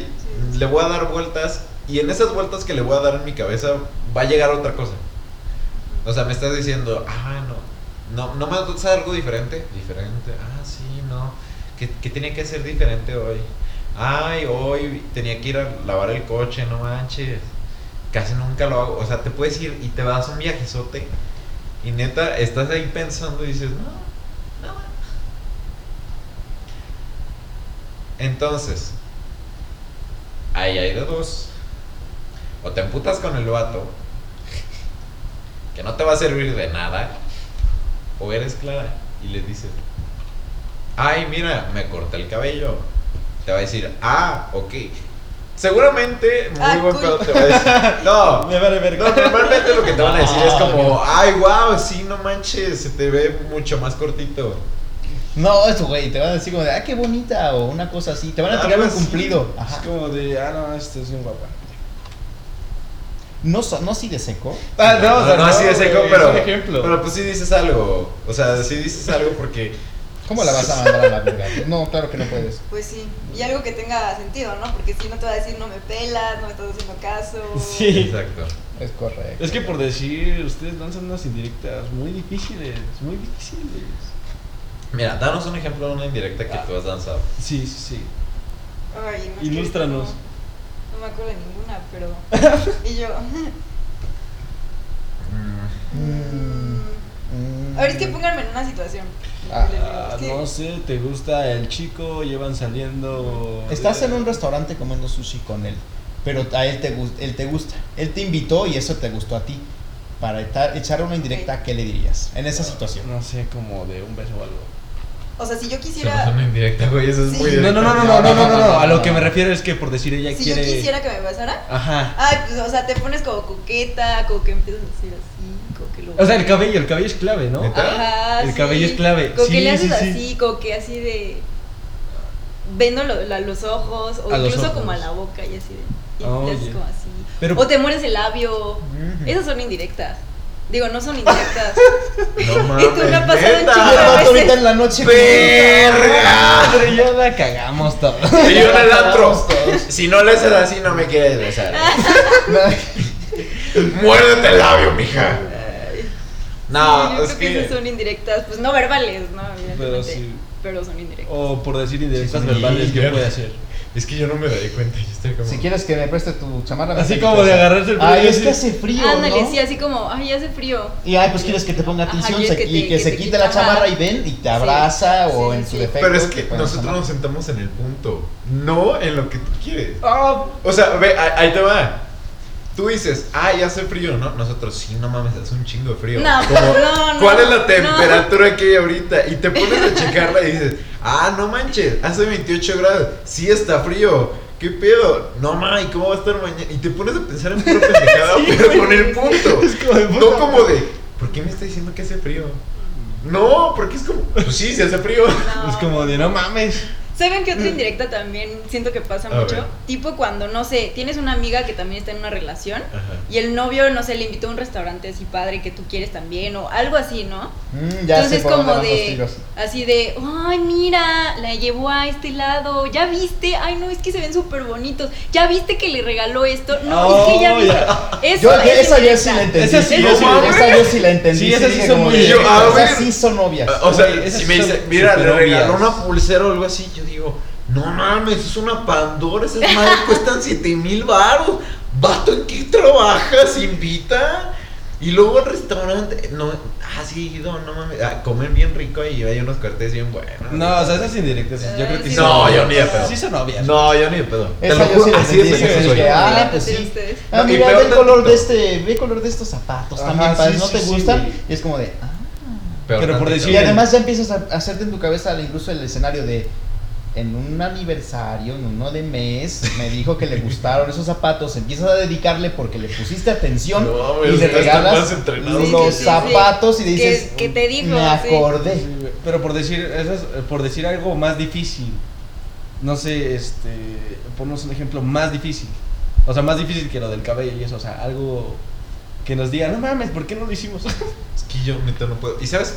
Sí. le voy a dar vueltas y en esas vueltas que le voy a dar en mi cabeza va a llegar otra cosa. O sea, me estás diciendo, ah, no, no, no me vas a algo diferente. Diferente, ah, sí, no. ¿Qué, qué tenía que ser diferente hoy? Ay, hoy tenía que ir a lavar el coche, no manches. Casi nunca lo hago. O sea, te puedes ir y te vas a un viajezote y neta, estás ahí pensando y dices, no, Entonces, ahí hay de dos. O te emputas con el vato, que no te va a servir de nada, o eres clara y le dices, ay, mira, me corté el cabello. Te va a decir, ah, ok. Seguramente, muy Ah, buen cool. pedo te va a decir. No, Me vale verga. no, normalmente lo que te van a decir es como, ay, wow, sí, no manches, se te ve mucho más cortito. No, eso, güey, te van a decir como de, ah, qué bonita, o una cosa así. Te van a Ah, tirar un pues sí. cumplido. Es como de, ah, no, este es bien guapa. No, so- no así de seco. Ah, no, o sea, no, así de seco, güey, pero, Es un ejemplo. pero pues sí dices algo. O sea, sí dices algo porque ¿Cómo la vas a mandar a la verga? No, claro que no puedes. Pues sí, y algo que tenga sentido, ¿no? Porque si no te va a decir no me pelas, no me estás haciendo caso. Sí. Exacto. Es correcto. Es que por decir, ustedes lanzan unas indirectas muy difíciles, muy difíciles. Mira, danos un ejemplo de una indirecta que Ah. tú has lanzado. Sí, sí, sí. Ay, no, Ilústranos. No, no me acuerdo de ninguna, pero. y yo. Mm, mm. A ver, es que pónganme en una situación. Ah, es que- no sé, ¿te gusta el chico? ¿Llevan saliendo? Estás de- en un restaurante comiendo sushi con él, pero a él te, él te gusta. Él te invitó y eso te gustó a ti. Para echar, echar una indirecta, ¿qué le dirías en esa situación? No sé, como de un beso o algo. O sea, si yo quisiera. es una indirecta, güey. Eso es Sí. muy No, no, no, no, no, no, no, no, no, A lo que me refiero es que por decir ella Si yo quiere. quisiera que me besara. Ajá. Ay, pues, o sea, te pones como coqueta, como que empiezas a decir así, como que lo. O sea, el cabello, el cabello es clave, ¿no? ¿Neta? Ajá, El sí. cabello es clave. Como que Sí, le haces sí, sí. así, como que así de. Lo- la- los ojos, o A incluso ojos. como a la boca y así de. Y Oh, le haces yeah. como así. Pero- O te mueres el labio. Esas son indirectas. Digo, no son indirectas. No mames. Y el de vato veces. ahorita en la noche. ¡Verga! Madre, ya la cagamos todo. Y yo en el antro. Todos. Si no le haces así, no me quieres besar. Muérdete el labio, mija. No, Sí, yo es creo que, que. esas son indirectas. Pues no verbales, ¿no? Pero sí. Pero son indirectas. O por decir indirectas Sí, verbales, ¿qué puede hacer? Es que yo no me doy cuenta. Yo estoy como. Si quieres que me preste tu chamarra. Así como de agarrarse el Ay, pelo es que hace frío. Ándale, ¿no? sí, así como, ay, hace frío. Y ay, pues quieres que te ponga Ajá, atención quieres se- que y que, que se te quite la chamarra y ven y te Sí, abraza o sí, en su sí. defecto. Pero es que nosotros nos sentamos en el punto, no en lo que tú quieres. Ah, O sea, ve, ahí, te va. Tú dices, ah, ya hace frío, ¿no? Nosotros, sí, no mames, hace un chingo de frío. No, Como, no, no, ¿Cuál es la no. temperatura que hay ahorita? Y te pones a checarla y dices, ah, no manches, hace 28 grados, sí está frío. ¿Qué pedo? No mames, ¿cómo va a estar mañana? Y te pones a pensar en pura pendejada, pero con el punto. Es como de puta no como de, ¿por qué me está diciendo que hace frío? No, porque es como, pues sí, se hace frío. No. Es como de no mames. ¿Saben qué otra indirecta también siento que pasa mucho? Tipo cuando, no sé, tienes una amiga que también está en una relación Ajá. y el novio, no sé, le invitó a un restaurante así padre que tú quieres también o algo así, ¿no? Mm, ya Entonces sé por como de, así de, ay, mira, la llevó a este lado, ¿ya viste? Ay, no, es que se ven súper bonitos. ¿Ya viste que le regaló esto? No, es que ya Oh, viste. ya. Eso Yo, es esa yo sí la entendí. Esa sí, sí, yo sí la esa yo sí la entendí. Sí, esas sí son muy yo, esas sí son obvias. O sea, si me dice, mira, le regaló una pulsera o algo así, yo no mames, es una Pandora, esas madres cuestan 7 mil baros. Vato, ¿en qué trabajas? ¿Invita? Y luego al restaurante, no, ah, sí, no, no mames, ah, comen bien rico y hay unos cortes bien buenos. No, o sea, esas indirectas, yo creo que Sí. No, yo ni de pedo. Sí son obvias. No, yo ni de pedo. Te lo juro, así pendejo sí, soy. ah, pues sí. Ah, mira, peor ve el color de este, ve el color de estos zapatos también, sí, ¿no te gustan? Y es como de, ah. Pero por decir- Y además ya empiezas a hacerte en tu cabeza incluso el escenario de en un aniversario, en uno de mes, me dijo que le gustaron esos zapatos, empiezas a dedicarle porque le pusiste atención No, y le regalas los Sí, sí, sí, zapatos y le dices, que te dijo, me acordé. Pero por decir, eso es, eh, por decir algo más difícil, no sé, este, ponnos un ejemplo más difícil. O sea, más difícil que lo del cabello y eso, o sea, algo que nos diga, no mames, ¿por qué no lo hicimos? Es que yo neta no puedo. ¿Y sabes?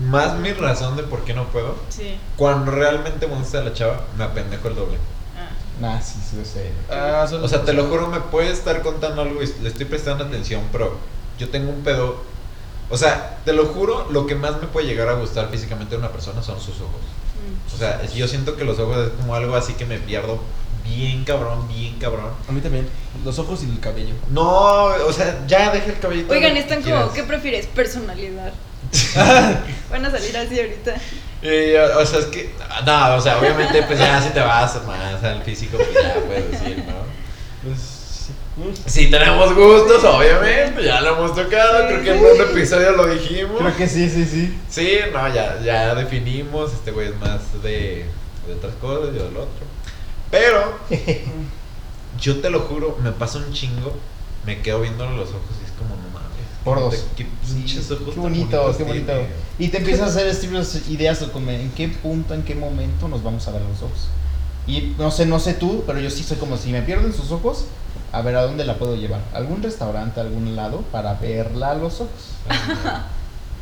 Más mi razón de por qué no puedo. Sí. Cuando realmente me gusta la chava, me apendejo el doble. Ah. Nah, sí, sí, sí. Ah, solo- O sea, te lo juro, me puede estar contando algo y le estoy prestando atención, pero yo tengo un pedo. O sea, te lo juro, lo que más me puede llegar a gustar físicamente de una persona son sus ojos. Mm. O sea, yo siento que los ojos es como algo así que me pierdo bien cabrón, bien cabrón. A mí también, los ojos y el cabello. No, o sea, ya deja el cabellito. Oigan, lo están como, ¿qué prefieres? Personalidad. Van a salir así ahorita. Eh, o o sea, es que, no, o sea, obviamente, pues ya si te vas más al físico, pues ya puedes decir, ¿no? Pues, sí. Si tenemos gustos, obviamente, ya lo hemos tocado, creo que en un episodio lo dijimos. Creo que sí, sí, sí. Sí, no, ya, ya definimos, este güey es más de, de otras cosas, yo del otro. Pero, yo te lo juro, me pasa un chingo, me quedo viéndole los ojos y es como, no mames. Gordos. Qué Sí, qué bonito, qué bonito. tiene. Y te empiezas a hacer estilos, ideas de como en qué punto, en qué momento nos vamos a ver los ojos. Y no sé, no sé tú, pero yo sí soy como si me pierden sus ojos, a ver a dónde la puedo llevar. ¿Algún restaurante, algún lado para verla a los ojos?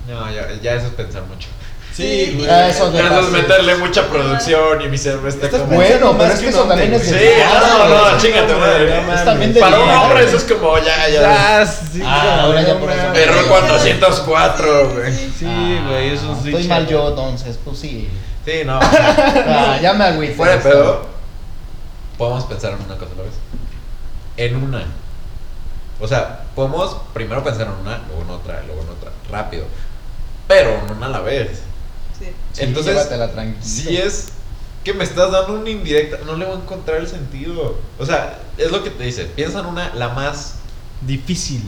No, ya, ya eso es pensar mucho. Sí, güey. Ah, eso es meterle mucha producción y mi cerebro está Estás como... Bueno, más pero es que eso también es Sí, de- no, no, chingate madre. No Para un hombre eso es como ya, ya. Sí, Ah, ahora ya por eso. Error 404, güey. Sí, güey, eso Ah, sí. Estoy mal yo, entonces, pues sí. Sí, no. o sea, Ah, ya me agüité. Fuera de pedo, podemos pensar en una cosa a la vez. En una. O sea, podemos primero pensar en una, luego en otra, luego en otra. Rápido. Pero en una a la vez. Sí. Sí, Entonces, si es que me estás dando una indirecta, no le voy a encontrar el sentido. O sea, es lo que te dice. Piensa en una, la más Difícil.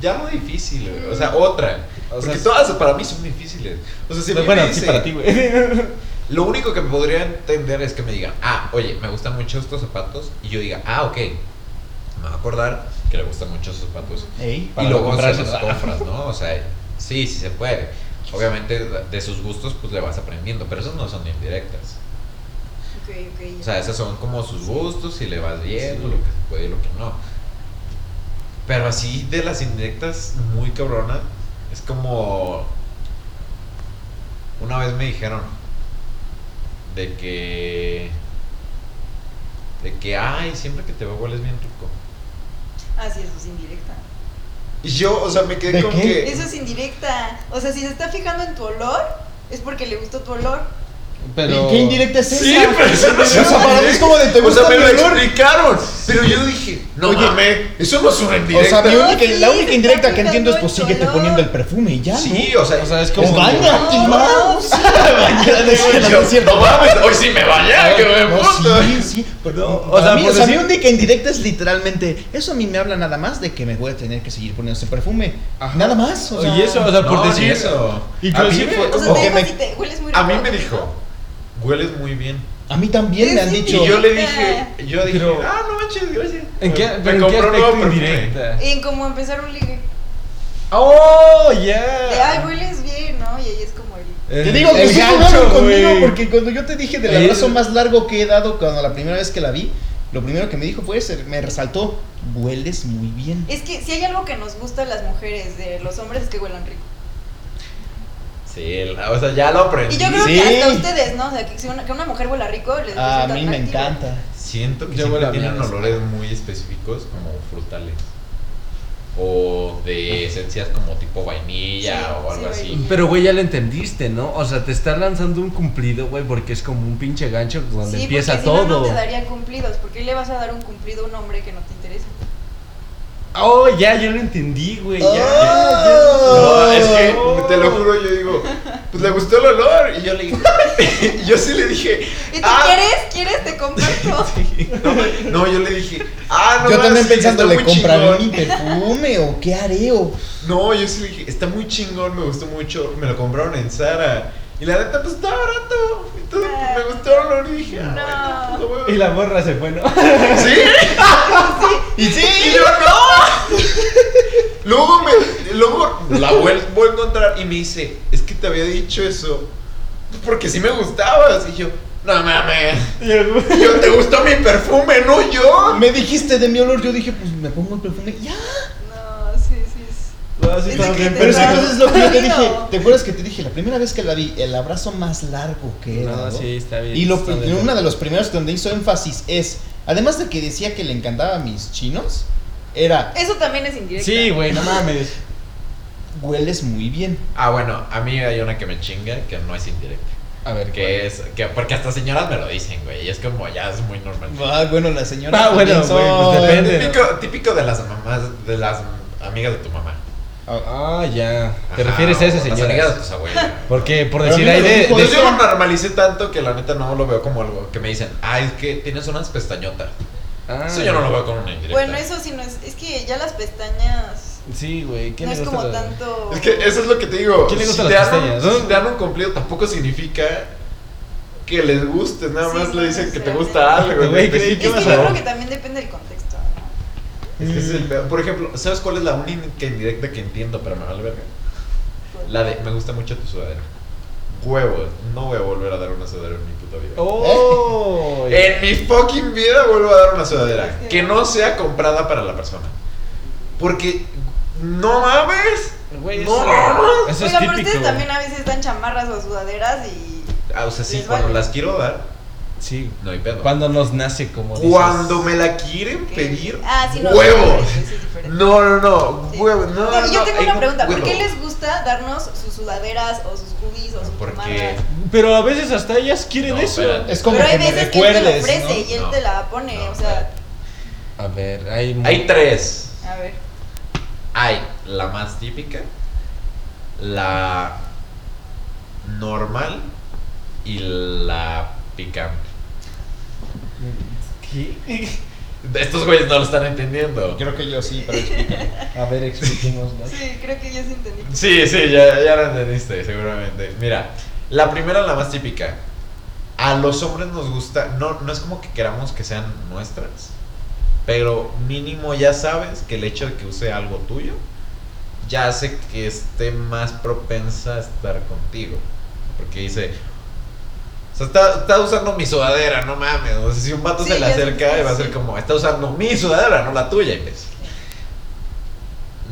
ya no difícil, güey. O sea, otra. O sea, Porque todas para mí son difíciles. O sea, si mí me bueno, sí dice- para ti, güey. Lo único que me podría entender es que me digan, ah, oye, me gustan mucho estos zapatos. Y yo diga, ah, ok. Me va a acordar que le gustan mucho esos zapatos. Ey, y luego se comprárselos. los compras, ¿no? O sea, sí, sí se puede. Obviamente de sus gustos pues le vas aprendiendo, pero esos no son indirectas. Ok, ok. O sea, esos son como sus gustos y le vas viendo lo que se puede y lo que no. Pero así de las indirectas muy cabrona, es como una vez me dijeron de que de que ay, siempre que te veo hueles bien rico. Ah, sí, eso es indirecta. Y yo, o sea, me quedé ¿De con qué? que Eso es indirecta. O sea, si se está fijando en tu olor, es porque le gustó tu olor. Pero. ¿Y ¿Qué indirecta es esa? Sí, pero eso no O sea, para mí es como de te O gusta sea, me lo explicaron. Pero yo dije, no Oye, mames, eso no es una O indirecta. sea, mi única, Sí, la se única indirecta que entiendo es pues síguete poniendo el perfume y ya. Sí, ¿no? o sea, O sea, es como. bañate, No, mouse. sí. Es es cierto. no mames, hoy sí me bañé, que me No, puto. sí, sí. Pero, No, o o sea, sea, por o sea, mi única indirecta es literalmente. Eso a mí me habla nada más de que me voy a tener que seguir poniendo ese perfume. Nada más. O sea, y eso, o sea, por No, decir eso. Inclusive- A mí O sea, mí me dijo, hueles muy bien. A mí también me han dicho. Y yo le dije, yo dije, Pero- ah, no manches, gracias. ¿En qué, Me pero en qué compró un nuevo aspecto perfume. indirecta? En cómo empezar un ligue. ¡Oh, De, ya! ay, hueles bien, ¿no? Y ahí es como el... Te digo que sí jugaron conmigo porque cuando yo te dije del El- abrazo más largo que he dado cuando la primera vez que la vi, lo primero que me dijo fue, ese, me resaltó, hueles muy bien. Es que si hay algo que nos gusta a las mujeres de los hombres es que huelan rico. Sí, la- o sea, ya lo aprendí. Y yo creo Sí. que hasta ustedes, ¿no? O sea, que, si una, que una mujer huela rico les A resulta mí me encanta. Siento que Yo siempre huelo a tienen miel. olores muy específicos como frutales. O de esencias como tipo vainilla Sí, o algo sí, así. Pero, güey, ya lo entendiste, ¿no? O sea, te está lanzando un cumplido, güey, porque es como un pinche gancho donde Sí, empieza porque si no, todo. no te daría cumplidos. ¿Por qué le vas a dar un cumplido a un hombre que no te interesa? Oh, ya, yo lo entendí, güey. Ya, Oh. No, ya, es que No. te lo juro, yo digo, pues le gustó el olor. Y yo le dije, yo sí le dije, ¿Y tú ah, quieres? ¿Quieres? Te comparto. no, no, yo le dije, ah, no, yo más, también sí, pensando, ¿le muy compraré chingón". mi perfume o qué haré? O... No, yo sí le dije, está muy chingón, me gustó mucho, me lo compraron en Zara. Y la neta, pues está barato. Entonces pues, me gustó el olor y dije, ah, bueno, pues, lo Y la morra se fue, ¿no? ¿Sí? Y sí, Y yo no. luego me, luego la vuelvo a encontrar y me dice, es que te había dicho eso porque sí me gustabas. Y yo, no mames. Yo, te gustó mi perfume, no yo. me dijiste de mi olor, yo dije, pues me pongo el perfume. Ya. No, sí, sí. estaba bien Pero es que entonces lo que yo te dije. ¿te acuerdas que te dije? La primera vez que la vi, el abrazo más largo que he No, sí, está bien. Y lo, está bien. uno de los primeros donde hizo énfasis es, además de que decía que le encantaba a mis chinos, era, Eso también es indirecto. Sí, güey, no mames. hueles muy bien. Ah, bueno, a mí hay una que me chinga que no es indirecta. A ver, Que es, que, porque hasta señoras me lo dicen, güey. Y es como, ya es muy normal. Ah, bueno, la señora. Ah, bueno, güey, pues depende. Típico, típico de las mamás, de las amigas de tu mamá. Ah, ya. ¿Te Ajá, refieres a ese Las señor? Porque, por decir, me de. de- Entonces yo lo normalicé tanto que la neta no lo veo como algo que me dicen, ah, es que tienes unas pestañotas. Ah, Eso yo no lo veo como una indirecta. Bueno, eso sí no es. Es que ya las pestañas. Sí, güey. ¿Quién No es gusta como la- tanto. Es que eso es lo que te digo. ¿Quién le si, gustan te las dan un, pestañas? si te dan un cumplido tampoco significa que les guste. Nada Sí, más le dicen que te gusta algo. Güey, Es que yo creo que también depende del contexto. Es que ese es el pedo. Por ejemplo, ¿sabes cuál es la única indirecta que entiendo, pero me vale verga? La de, me gusta mucho tu sudadera. Huevos, no voy a volver a dar una sudadera en mi puta vida. Oh. En mi fucking vida vuelvo a dar una sudadera que no sea comprada para la persona. Porque, no mames. Güey, No, eso, mames. eso es Oiga, pero típico. ustedes también a veces dan chamarras o sudaderas y. Ah, o sea, sí, cuando vale. las quiero dar, Sí. no hay pedo. Cuando nos nace como dices. Cuando me la quieren pedir, Ah, sí, no. huevos. es. No, no, no, Sí. huevos, no, yo no, tengo una un pregunta. ¿Por qué les gusta darnos sus sudaderas o sus hoodies o sus Porque-? Pero a veces hasta ellas quieren No, eso. espérate. Es como Pero hay que me veces que él te lo ofrece ¿no? y él No. te la pone, No, o sea, A ver, hay. Hay tres. a ver. Hay la más típica, la normal y la picante. ¿Qué? Estos güeyes no lo están entendiendo. Creo que yo sí, pero explícame. A ver, expliquémoslo. Sí, creo que yo sí entendí. Sí, sí, ya, ya lo entendiste, seguramente. Mira, la primera, la más típica. A los hombres nos gusta, no, no es como que queramos que sean nuestras, pero mínimo ya sabes que el hecho de que use algo tuyo ya hace que esté más propensa a estar contigo. Porque dice, o sea, está, está usando mi sudadera, no mames. O sea, si un vato Sí, se le acerca, va a ser como, está usando mi sudadera, no la tuya, imbécil.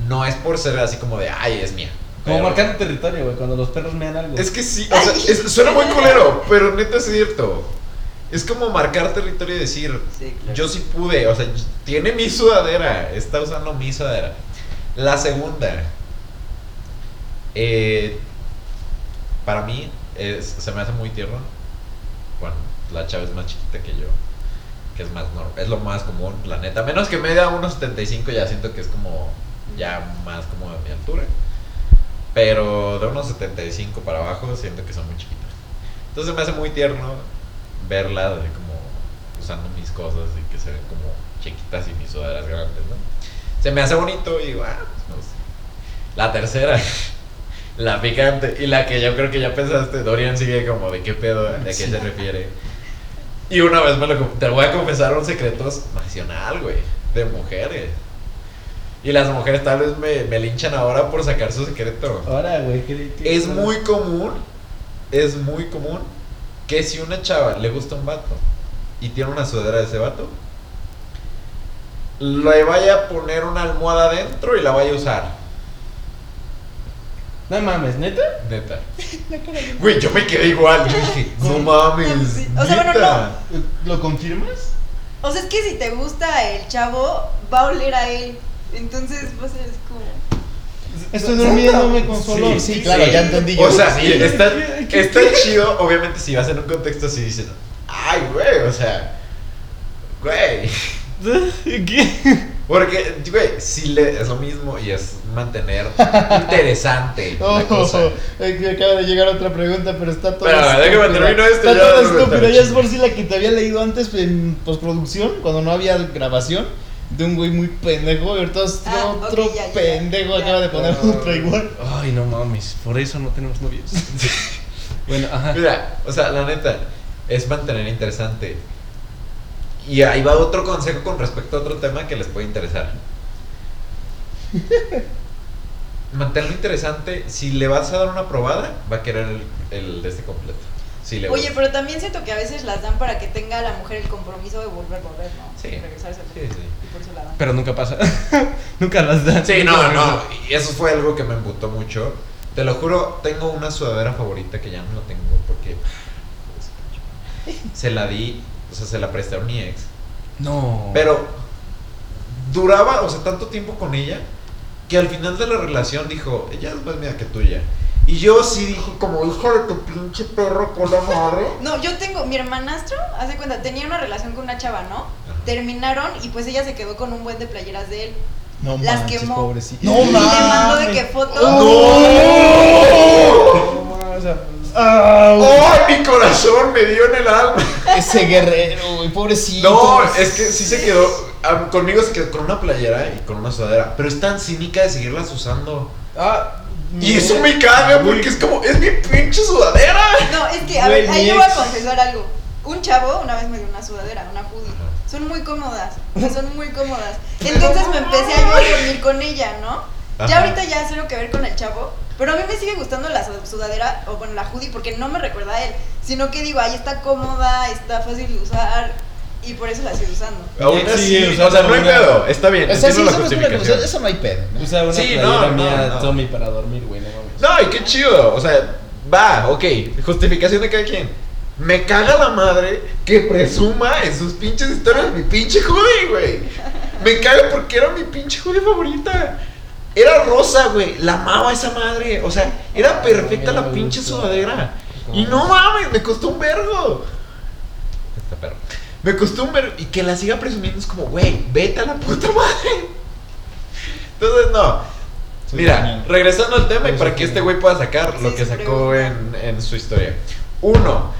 No es por ser así como de, ay, es mía. Como Pero- marcando territorio, güey, cuando los perros mean algo. Es que sí, o sea, es- suena muy culero, pero neta es cierto. Es como marcar territorio y decir, Sí, claro. yo sí pude, o sea, tiene mi sudadera, está usando mi sudadera. La segunda, eh, para mí, es, se me hace muy tierno la chava es más chiquita que yo, que es más normal, es lo más común, la neta. Menos que media 1.75 ya siento que es como, ya más como de mi altura. Pero de unos 75 para abajo siento que son muy chiquitas. Entonces me hace muy tierno verla de como usando mis cosas y que se ven como chiquitas y mis sudaderas grandes, ¿no? Se me hace bonito y digo, ah, pues me gusta. La tercera, la picante y la que yo creo que ya pensaste, Dorian sigue como de qué pedo, de qué se refiere. Y una vez me lo, te voy a confesar un secreto nacional, güey, de mujeres. Y las mujeres tal vez me, me linchan ahora por sacar su secreto. Ahora, güey, ¿qué, qué- Es muy común, es muy común que si una chava le gusta un vato y tiene una sudadera de ese vato, le vaya a poner una almohada adentro y la vaya a usar. No mames, ¿neta? Neta. Güey, yo me quedé igual. Yo dije, no mames. Sí. O sea, bueno, neta". ¿Lo confirmas? O sea, es que si te gusta el chavo, va a oler a él. Entonces va a ser como. Estoy durmiéndome con su olor. Sí, claro, ya entendí yo. O sea, Sí. está, está chido, obviamente, si vas en un contexto así, dicen, ay, güey, o sea, güey. ¿Qué? Porque, güey, sí le, es lo mismo y es mantener interesante la Oh, cosa. eh, que acaba de llegar otra pregunta, pero está toda Espérame, déjame termino esto, Está estúpida. tarde. Ya es por si la que te había leído antes en postproducción, cuando no había grabación, de un güey muy pendejo. Y ahorita Ah, otro ya, ya, pendejo ya. acaba de poner otro igual. Ay, no mames, por eso no tenemos novios. bueno, ajá. Mira, o sea, la neta, es mantener interesante. Y ahí va otro consejo con respecto a otro tema que les puede interesar. Mantenerlo interesante, si le vas a dar una probada, va a querer el, el de este completo. Si le Oye, gusta. pero también siento que a veces las dan para que tenga la mujer el compromiso de volver, volver, ¿no? Sí. Regresarse al Sí, sí. Y por eso la dan. Pero nunca pasa. nunca las dan. Sí, no, no. Y eso fue algo que me emputó mucho. Te lo juro, tengo una sudadera favorita que ya no la tengo porque se la di, o sea, se la presté a mi ex. No. Pero duraba, o sea, tanto tiempo con ella que al final de la relación dijo, ella es más mía que tuya. Y yo sí dije, como hijo de tu pinche perro con la madre. No, yo tengo, mi hermanastro, hace cuenta, tenía una relación con una chava, ¿no? Terminaron y pues ella se quedó con un buen de playeras de él. No Las manches, quemó. pobrecito. y le mandó de que fotos. No, o sea, ¡Ay, mi corazón me dio en el alma! Ese guerrero, güey, pobrecito. No, es que sí se quedó, conmigo se quedó con una playera y con una sudadera, pero es tan cínica de seguirlas usando. ah, Y eso me caga porque es como, es mi pinche sudadera. No, es que, a Güey, ver, ahí yo voy a confesar algo. Un chavo una vez me dio una sudadera, una hoodie. Son muy cómodas, son muy cómodas. Entonces me empecé a yo a dormir con ella, ¿no? Ya ahorita ya cero que ver con el chavo, pero a mí me sigue gustando la su- sudadera, o bueno, la hoodie, porque no me recuerda a él, sino que digo, ahí está cómoda, está fácil de usar, y por eso la sigo usando. Aún Sí, así, usando o sea, no hay una- pedo, está bien, O sea, sí, la eso, justificación. eso no hay pedo. ¿no? Usa una Sí, no, no, mía no. Tommy para dormir, güey, no mames. No, y qué chido, o sea, va, ok, justificación de cada quien. Me caga la madre que presuma en sus pinches historias mi pinche hoodie, güey. Me caga porque era mi pinche hoodie favorita. Era rosa, güey. La amaba esa madre. O sea, era perfecta no la pinche sudadera. Y no mames, me costó un vergo. Esta perro. Me costó un vergo. Y que la siga presumiendo es como, güey, vete a la puta madre. Entonces, no. Mira, genial. regresando al tema y para que este güey pueda sacar lo que sacó en, en su historia. Uno,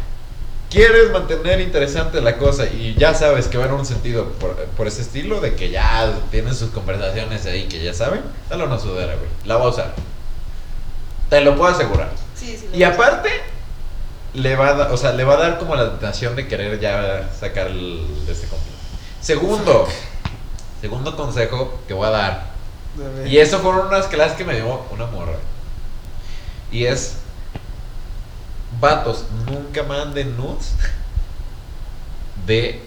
quieres mantener interesante la cosa y ya sabes que va en un sentido por, por ese estilo, de que ya tienen sus conversaciones ahí que ya saben, dale una sudadera, güey. La va a usar. Te lo puedo asegurar. Sí, sí. lo Y aparte, le va a dar, o sea, le va a dar como la tentación de querer ya sacar el, de este conflicto. Segundo, segundo consejo que voy a dar. Y eso fueron unas clases que me dio una morra. Y es, vatos, nunca manden nudes de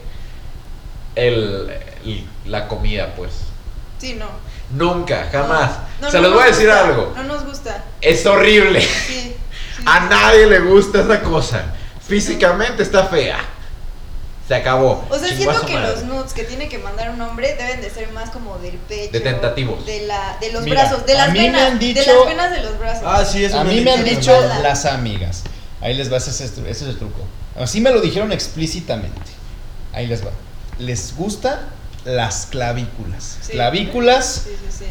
el, el- la comida, pues. Sí, no. Nunca, jamás. No, Se no los voy a decir gusta, algo. No nos gusta. Es horrible. Sí. sí, A sí. nadie le gusta esa cosa. Físicamente está fea. Se acabó. O sea, siento que madre. los nudes que tiene que mandar un hombre deben de ser más como del pecho. De tentativos. De, la, de los Mira, brazos, de a las mí me venas. han De dicho- las venas de los brazos. Ah, sí, eso A mí me han dicho las amigas. Ahí les va, ese es, ese es el truco. Así me lo dijeron explícitamente. Ahí les va. Les gusta las clavículas. Sí. Clavículas, Sí, sí, sí.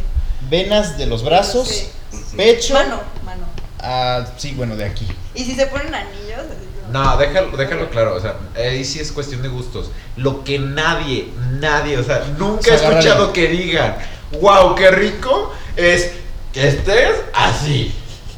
venas de los brazos, Sí, sí, sí. pecho. Mano, mano. Ah, sí, bueno, de aquí. Y si se ponen anillos, No, déjalo, déjalo claro, o sea, ahí sí es cuestión de gustos. Lo que nadie, nadie, o sea, nunca Se he escuchado que digan, wow, qué rico, es que estés así.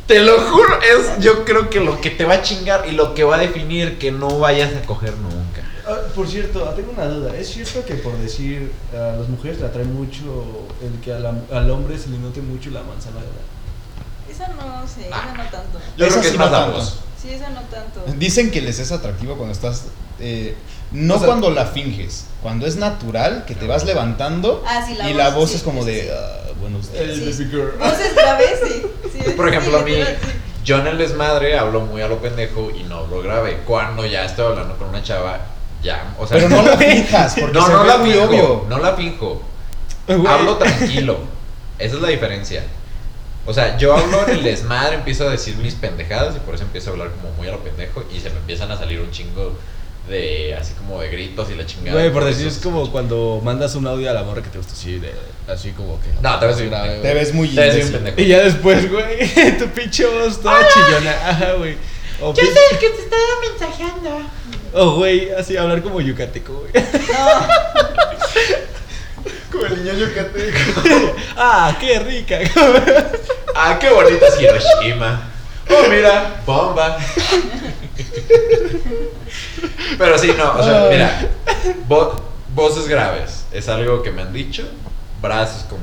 Te lo juro, es yo creo que lo que te va a chingar y lo que va a definir que no vayas a coger nunca. Ah, por cierto, tengo una duda. ¿Es cierto que por decir a las mujeres le atrae mucho el que la- al hombre se le note mucho la manzana de la- Esa no sé, esa no tanto. Yo Esa creo que sí es más no tanto. ambos. Sí, esa no tanto. Dicen que les es atractivo cuando estás. eh, no O sea- cuando la finges, cuando es natural, que te vas levantando Ah, sí, la y la voz, voz sí, es como sí, de. sí. Bueno, ustedes. El Sí. baby girl. Voces graves, sí. sí Por ejemplo, a mí, yo en el desmadre hablo muy a lo pendejo y no hablo grave. Cuando ya estoy hablando con una chava, ya, o sea, Pero no la finjas, porque no, se no ve la muy obvio. no la. Güey. Hablo tranquilo. Esa es la diferencia. O sea, yo hablo en el desmadre, empiezo a decir mis pendejadas y por eso empiezo a hablar como muy a lo pendejo y se me empiezan a salir un chingo de así como de gritos y la chingada. Güey, por decir, es como cuando mandas un audio a la morra que te gusta así, de, así como que. No, te ves bien grave. Te ves muy pendejo. Y ya después, güey, tu pinche voz toda chillona. Ajá, güey. Yo pin- soy el que te estaba mensajeando. O, güey, así hablar como yucateco, güey. Como el niño yucateco. ah, qué rica. Ah, qué bonita es Hiroshima. Oh, mira, bomba. Pero sí, no, o sea, mira, vo- voces graves es algo que me han dicho. Brazos con,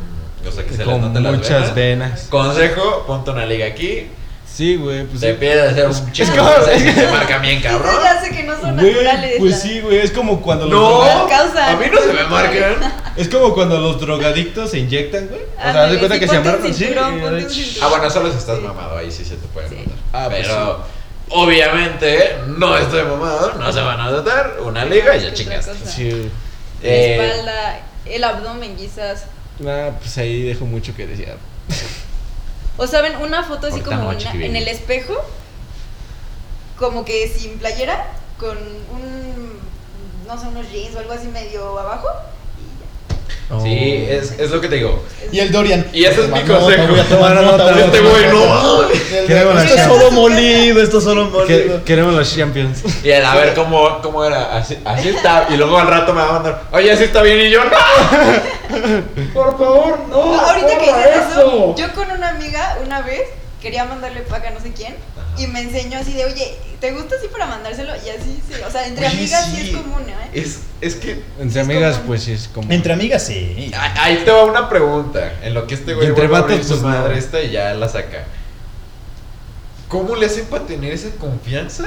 o sea, que se les noten las muchas venas. venas. Consejo, ponte una liga aquí. Sí, güey, pues Te sí. pide hacer un chingo como- de cosas y se marca bien, cabrón. Eso ya sé que no son Güey, naturales. pues sí, güey, es como cuando los No, a mí no se me marcan. Es como cuando los drogadictos se inyectan, güey. O sea, haz de cuenta sí, que se amarran cinturón. Ah, bueno, solo si estás Sí. mamado, ahí sí se te puede Sí. notar. Ah, pues Pero, obviamente, no estoy mamado, no se van a notar. Una liga y ya ¿Qué chingaste. La Eh, espalda, el abdomen quizás. Ah, pues ahí dejo mucho que decir. O saben, una foto así Ahorita como no, una- chiquibini. en el espejo, como que sin playera, con un, no sé, unos jeans o algo así medio abajo. Sí, es, es lo que te digo. Y el Dorian. Y ese es mi consejo. voy a tomar Toma nota, este güey, no. El- Queremos la Esto es solo molido, esto es solo molido. queremos los champions. Y él, a ver cómo, cómo era. Así, así está. Y luego al rato me va a mandar. Oye, así está bien. Y yo, ¡no! Por favor, no. Ahorita que dices eso, yo con una amiga una vez quería mandarle paca a no sé quién y me enseñó así de, oye, ¿te gusta así para mandárselo? Y así, sí, o sea, entre Oye, amigas sí. sí. es común, ¿eh? Es, es que. Entre Es amigas, pues sí es como. Entre amigas, sí. a- Ahí te va una pregunta. En lo que este güey Y entre vuelve a abrir vatos, su pues, no. madre esta y ya la saca. ¿Cómo le hacen para tener esa confianza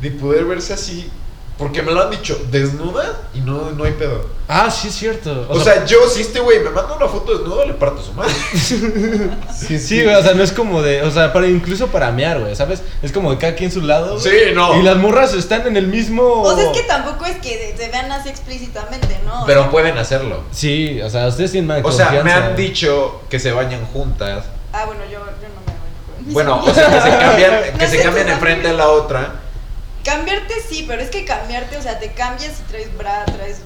de poder verse así? Porque me lo han dicho, desnuda y no, no hay pedo. Ah, sí es cierto. O, sea, yo, si este güey me manda una foto desnudo, le parto su madre. Sí, Sí, güey, o sea, no es como de, o sea, para incluso para mear, güey, ¿sabes? Es como de cada quien su lado. Sí, güey. no. Y las morras están en el mismo. O sea, es que tampoco es que se vean así explícitamente, ¿no? Pero pueden hacerlo. Sí, o sea, ustedes tienen más O sea, me han dicho que se bañan juntas. Ah, bueno, yo, yo no me baño Bueno, o sea, que se cambian, que No se cambian enfrente de amigas. la otra. Cambiarte sí, pero es que cambiarte, o sea, te cambias y traes bra, traes,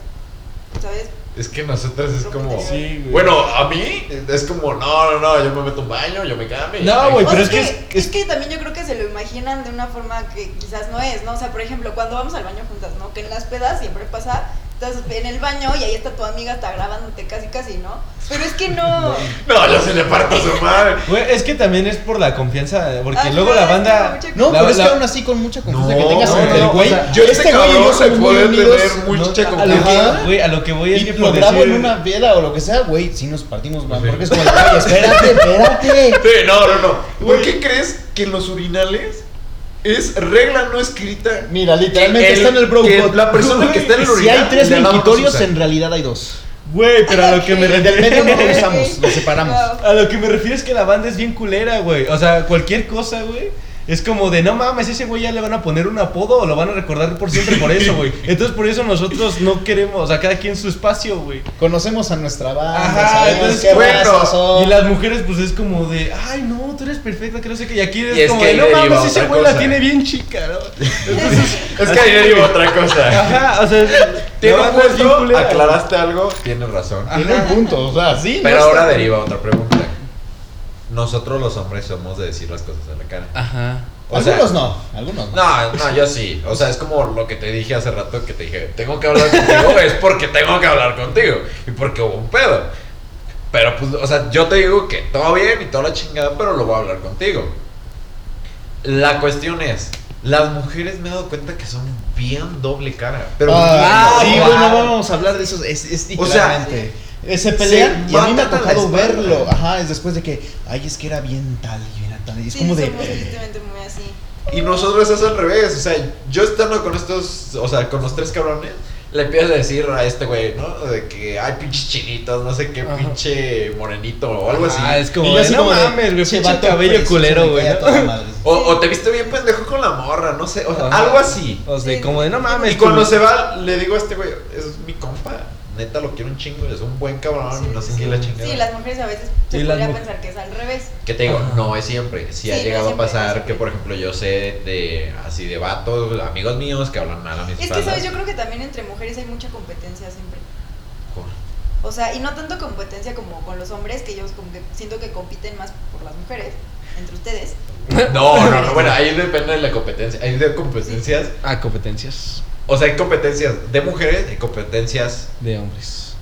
¿sabes? Es que nosotros es como. Sí, güey. Bueno, a mí es como, no, no, no, yo me meto un baño, yo me cambio. No, güey, pero sea, es que es, que también yo creo que se lo imaginan de una forma que quizás no es, ¿no? O sea, por ejemplo, cuando vamos al baño juntas, ¿no? Que en las pedas siempre pasa, estás en el baño y ahí está tu amiga, está grabándote casi casi, ¿no? Pero es que no. No, yo se le parto a su madre. Güey, es que también es por la confianza, porque Ajá, luego la es banda... No, La- pero es la- que aún así con mucha confianza No, que tengas no, con no, el no, güey. o sea, Yo este güey y yo cabrón se puede tener mucha a confianza. que, güey, a lo que voy es Y que lo grabo decir... en una peda o lo que sea, güey, sí nos partimos mal. Sí. Porque es como, güey, espérate, espérate. Sí, no, no, no. ¿Por qué crees que en los urinales es regla no escrita? Mira, literalmente el- está en el bro que code. la persona que está en el Si urinal hay tres mingitorios, en realidad hay dos. Güey, pero a lo que me El del refiero... medio no lo usamos, lo separamos. A lo que me refiero es que la banda es bien culera, güey. O sea, cualquier cosa, güey. Es como de, no mames, ese güey ya le van a poner un apodo o lo van a recordar por siempre por eso, güey. Entonces por eso nosotros no queremos, o sea, cada quien su espacio, güey. Conocemos a nuestra banda, Ajá, sabemos entonces, qué bueno, son. Y las mujeres, pues es como de, ay, no, tú eres perfecta, que no sé qué. Y aquí es, Y es como que de, no mames, ese güey la tiene bien chica, ¿no? Entonces, Es que ahí deriva otra cosa. ajá, o sea, Tiene la un es punto, aclaraste algo, tienes razón. Tiene un punto, o sea, sí. Pero no ahora está- deriva otra pregunta. Nosotros los hombres somos de decir las cosas a la cara. Ajá. O sea, algunos no, algunos no. No, no, yo sí. O sea, es como lo que te dije hace rato que te dije, tengo que hablar contigo, es porque tengo que hablar contigo. Y porque hubo un pedo. Pero pues, o sea, yo te digo que todo bien y toda la chingada, pero lo voy a hablar contigo. La cuestión es, las mujeres me he dado cuenta que son bien doble cara. Pero Ah, bien sí, bueno, vamos a hablar de eso. Es, es O sea, se pelean se y a mí me ha tocado verlo. Ajá, es después de que, ay, es que era bien tal y bien tal. Y es Sí, como de. muy así. Y nosotros es al revés, o sea, yo estando con estos, o sea, con los tres cabrones, le empiezo a decir a este güey, ¿no? De que hay pinches chinitos, no sé qué, Ajá. pinche morenito o algo así. Ah, es como, Y yo así no como mames, güey, "Che, pinche cabello culero, güey. cae a ¿no? toda madre". O, o te viste bien pendejo con la morra, no sé, o sea, Ajá. algo así. O sea, Sí. como de, no mames. Y cuando tú- se va, le digo a este güey, es mi compa, neta lo quiero un chingo, es un buen cabrón, Sí, no sé sí, la chingada. Sí, las mujeres a veces se podría pensar que es al revés. Que te digo, Ajá. no es siempre. Sí, Sí, ha no llegado siempre, a no pasar siempre. que, por ejemplo, yo sé de así de vatos, amigos míos que hablan mal a mis Es que. ¿sabes? Yo creo que también entre mujeres hay mucha competencia siempre. O sea, y no tanto competencia como con los hombres, que ellos como que siento que compiten más por las mujeres, entre ustedes. No, no, no, bueno, ahí depende de la competencia. Hay de competencias, Ah, competencias o sea, hay competencias de mujeres y competencias de hombres.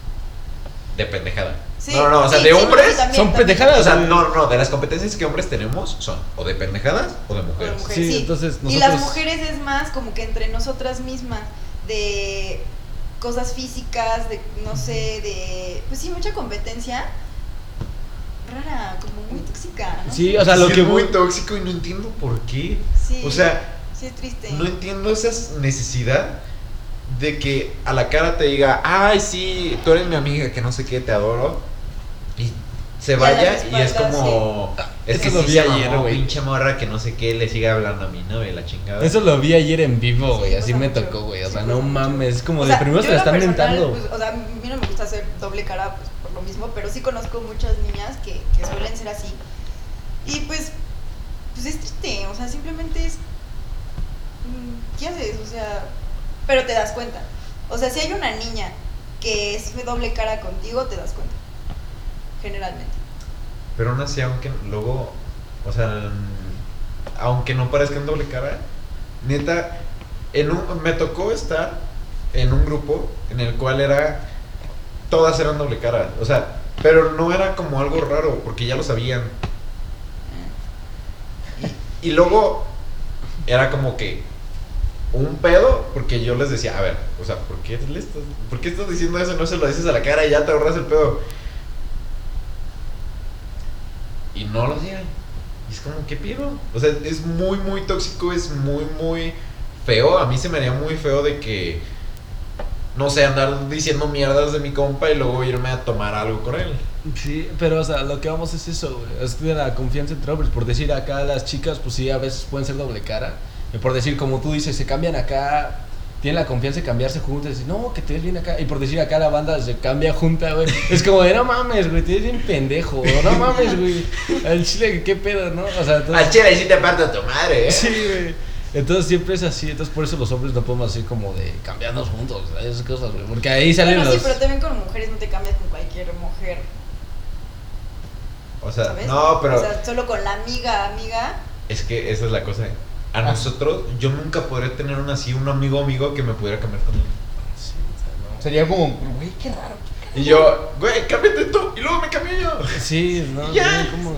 de pendejada. Sí, no, no, o sea, sí, de sí, no, hombres. sí, también, son también. pendejadas. o sea, no, no, de las competencias que hombres tenemos son o de pendejadas o de mujeres. mujeres, Sí, sí. entonces Y las mujeres es más como que entre nosotras mismas, de cosas físicas, de no sé, de. Pues sí, mucha competencia rara, como muy tóxica. ¿no? Sí, o sea, lo Sí, que es muy voy- tóxico y no entiendo por qué. Sí, O sea, sí es triste. No entiendo esa necesidad de que a la cara te diga, ay, sí, tú eres mi amiga, que no sé qué, te adoro. Y se vaya y es como, es Eso que lo sí vi se ayer, güey. pinche morra que no sé qué, le sigue hablando a mi novia, la chingada. Eso lo vi ayer en vivo, Sí, güey. así pasa me mucho. tocó, güey. O Sí, sea, pasa no mucho. mames. Es como O de sea, primero se la lo están personal, mentando. pues, o sea, a mí no me gusta hacer doble cara pues, por lo mismo, pero sí conozco muchas niñas que, que suelen ser así. Y pues, pues es triste, o sea, simplemente es. ¿Qué haces? O sea, pero te das cuenta. O sea, si hay una niña que es de doble cara contigo, te das cuenta. Generalmente. Pero aún así, aunque luego, o sea, aunque no parezcan doble cara, neta, en un, me tocó estar en un grupo en el cual era, todas eran doble cara, o sea, pero no era como algo raro, porque ya lo sabían. Y, y luego era como que un pedo, porque yo les decía, a ver, o sea, ¿por qué, le estás, ¿por qué estás diciendo eso? No se lo dices a la cara y ya te ahorras el pedo. Y no lo hacían. Y es como, ¿qué pido? O sea, es muy, muy tóxico, es muy, muy feo. A mí se me haría muy feo de que, no sé, andar diciendo mierdas de mi compa y luego irme a tomar algo con él. Sí, pero o sea, lo que vamos es eso, güey. Es de la confianza entre hombres. Por decir acá las chicas, pues sí, a veces pueden ser doble cara. Y por decir, como tú dices, se cambian acá, tienen la confianza de cambiarse juntos y decir, no, que te ves bien acá. Y por decir acá la banda se cambia junta, güey. Es como de, no mames, güey, te ves bien pendejo. No mames, güey. Al chile, qué pedo, ¿no? O sea, entonces. Al chile sí te parto a tu madre, ¿eh? Sí, güey. Entonces siempre es así, entonces por eso los hombres no podemos así como de cambiarnos juntos, esas cosas, güey. Porque ahí salen Bueno, los. sí, pero también con mujeres no te cambias con cualquier mujer. O sea, ¿sabes? no, pero... O sea, solo con la amiga, amiga, Es que esa es la cosa. A Ah. nosotros, yo nunca podré tener un así, un amigo amigo que me pudiera cambiar con él. Sí, o sea, no. Sería como, güey, qué raro. Y yo, güey, cámbiate tú. Y luego me cambié yo. Sí, no, Ya. como,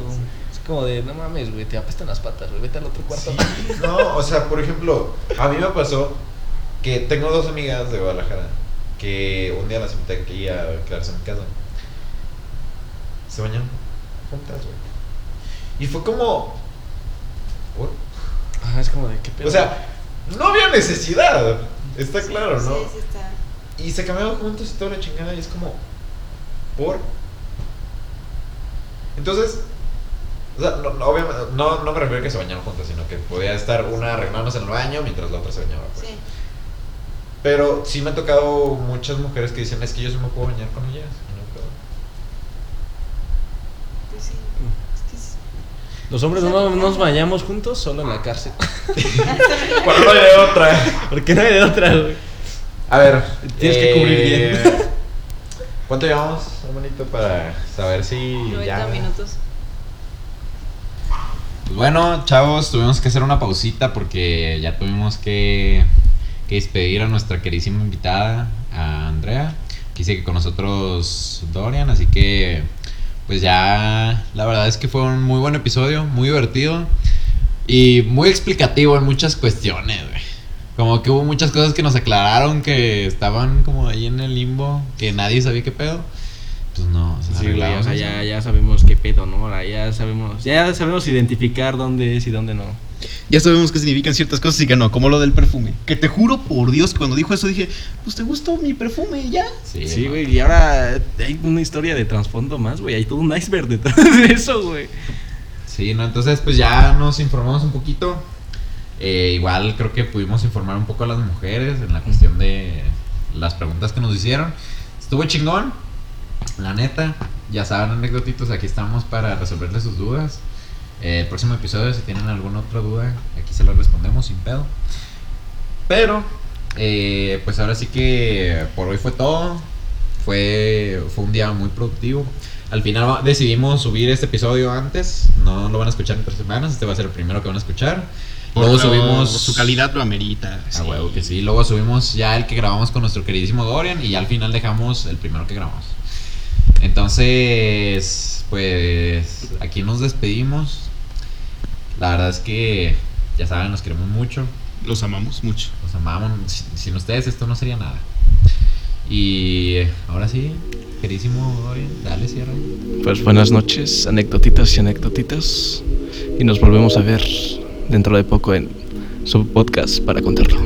es como de, no mames, güey, te apestan las patas, güey, vete al otro cuarto. Sí, no, o sea, por ejemplo, a mí me pasó que tengo dos amigas de Guadalajara que un día las invité aquí a quedarse en mi casa. Se bañaron juntas, güey. Y fue como. ¿por? Ajá, es como de, qué pedo. O sea, no había necesidad. Está claro, ¿no? Sí, sí está. Y se cambiaban juntos y toda la chingada. Y es como. ¿Por? Entonces. O sea, no, no, obviamente, no, no me refiero a que se bañaron juntas, sino que podía estar una arreglándose en el baño mientras la otra se bañaba. pues. Sí. Pero sí me ha tocado muchas mujeres que dicen, es que yo sí me puedo bañar con ellas. y no puedo". Pues sí. Mm. Es que es- Los hombres no nos bañamos juntos solo en la cárcel. Cuando no hay de otra. Porque no hay de otra, güey. A ver. Tienes que cubrir bien. ¿Cuánto llevamos, hermanito, para saber si 90 ya... minutos. Pues bueno, chavos, tuvimos que hacer una pausita porque ya tuvimos que, que despedir a nuestra queridísima invitada, a Andrea, que sigue con nosotros Dorian, así que pues ya la verdad es que fue un muy buen episodio, muy divertido y muy explicativo en muchas cuestiones. Como que hubo muchas cosas que nos aclararon que estaban como ahí en el limbo, que nadie sabía qué pedo. Pues no, Sí, güey, o arreglaron, sea, ¿no? ya, ya sabemos qué pedo, ¿no? Ahora ya sabemos, ya sabemos identificar dónde es y dónde no. Ya sabemos qué significan ciertas cosas y que no, como lo del perfume. Que te juro por Dios que cuando dijo eso dije, pues te gustó mi perfume, ya. Sí, güey, y ahora hay una historia de trasfondo más, güey. Hay todo un iceberg detrás de eso, güey. Sí, no, entonces pues ya nos informamos un poquito. Eh, igual creo que pudimos informar un poco a las mujeres en la cuestión de las preguntas que nos hicieron. Estuvo chingón, la neta. Ya saben, anecdotitos, aquí estamos para resolverles sus dudas. Eh, el próximo episodio, si tienen alguna otra duda, aquí se las respondemos sin pedo. Pero, eh, pues ahora sí que por hoy fue todo. Fue, fue un día muy productivo. Al final decidimos subir este episodio antes. No lo van a escuchar en tres semanas. Este va a ser el primero que van a escuchar. Luego subimos. Su calidad lo amerita. A huevo que sí. Luego subimos ya el que grabamos con nuestro queridísimo Dorian. Y ya al final dejamos el primero que grabamos. Entonces, pues aquí nos despedimos. La verdad es que, ya saben, nos queremos mucho. Los amamos mucho. Los amamos. Sin, ustedes esto no sería nada. Y ahora sí, queridísimo Dorian, dale cierre. Pues buenas noches, anecdotitas y anecdotitas. Y nos volvemos a ver dentro de poco en su podcast para contarlo.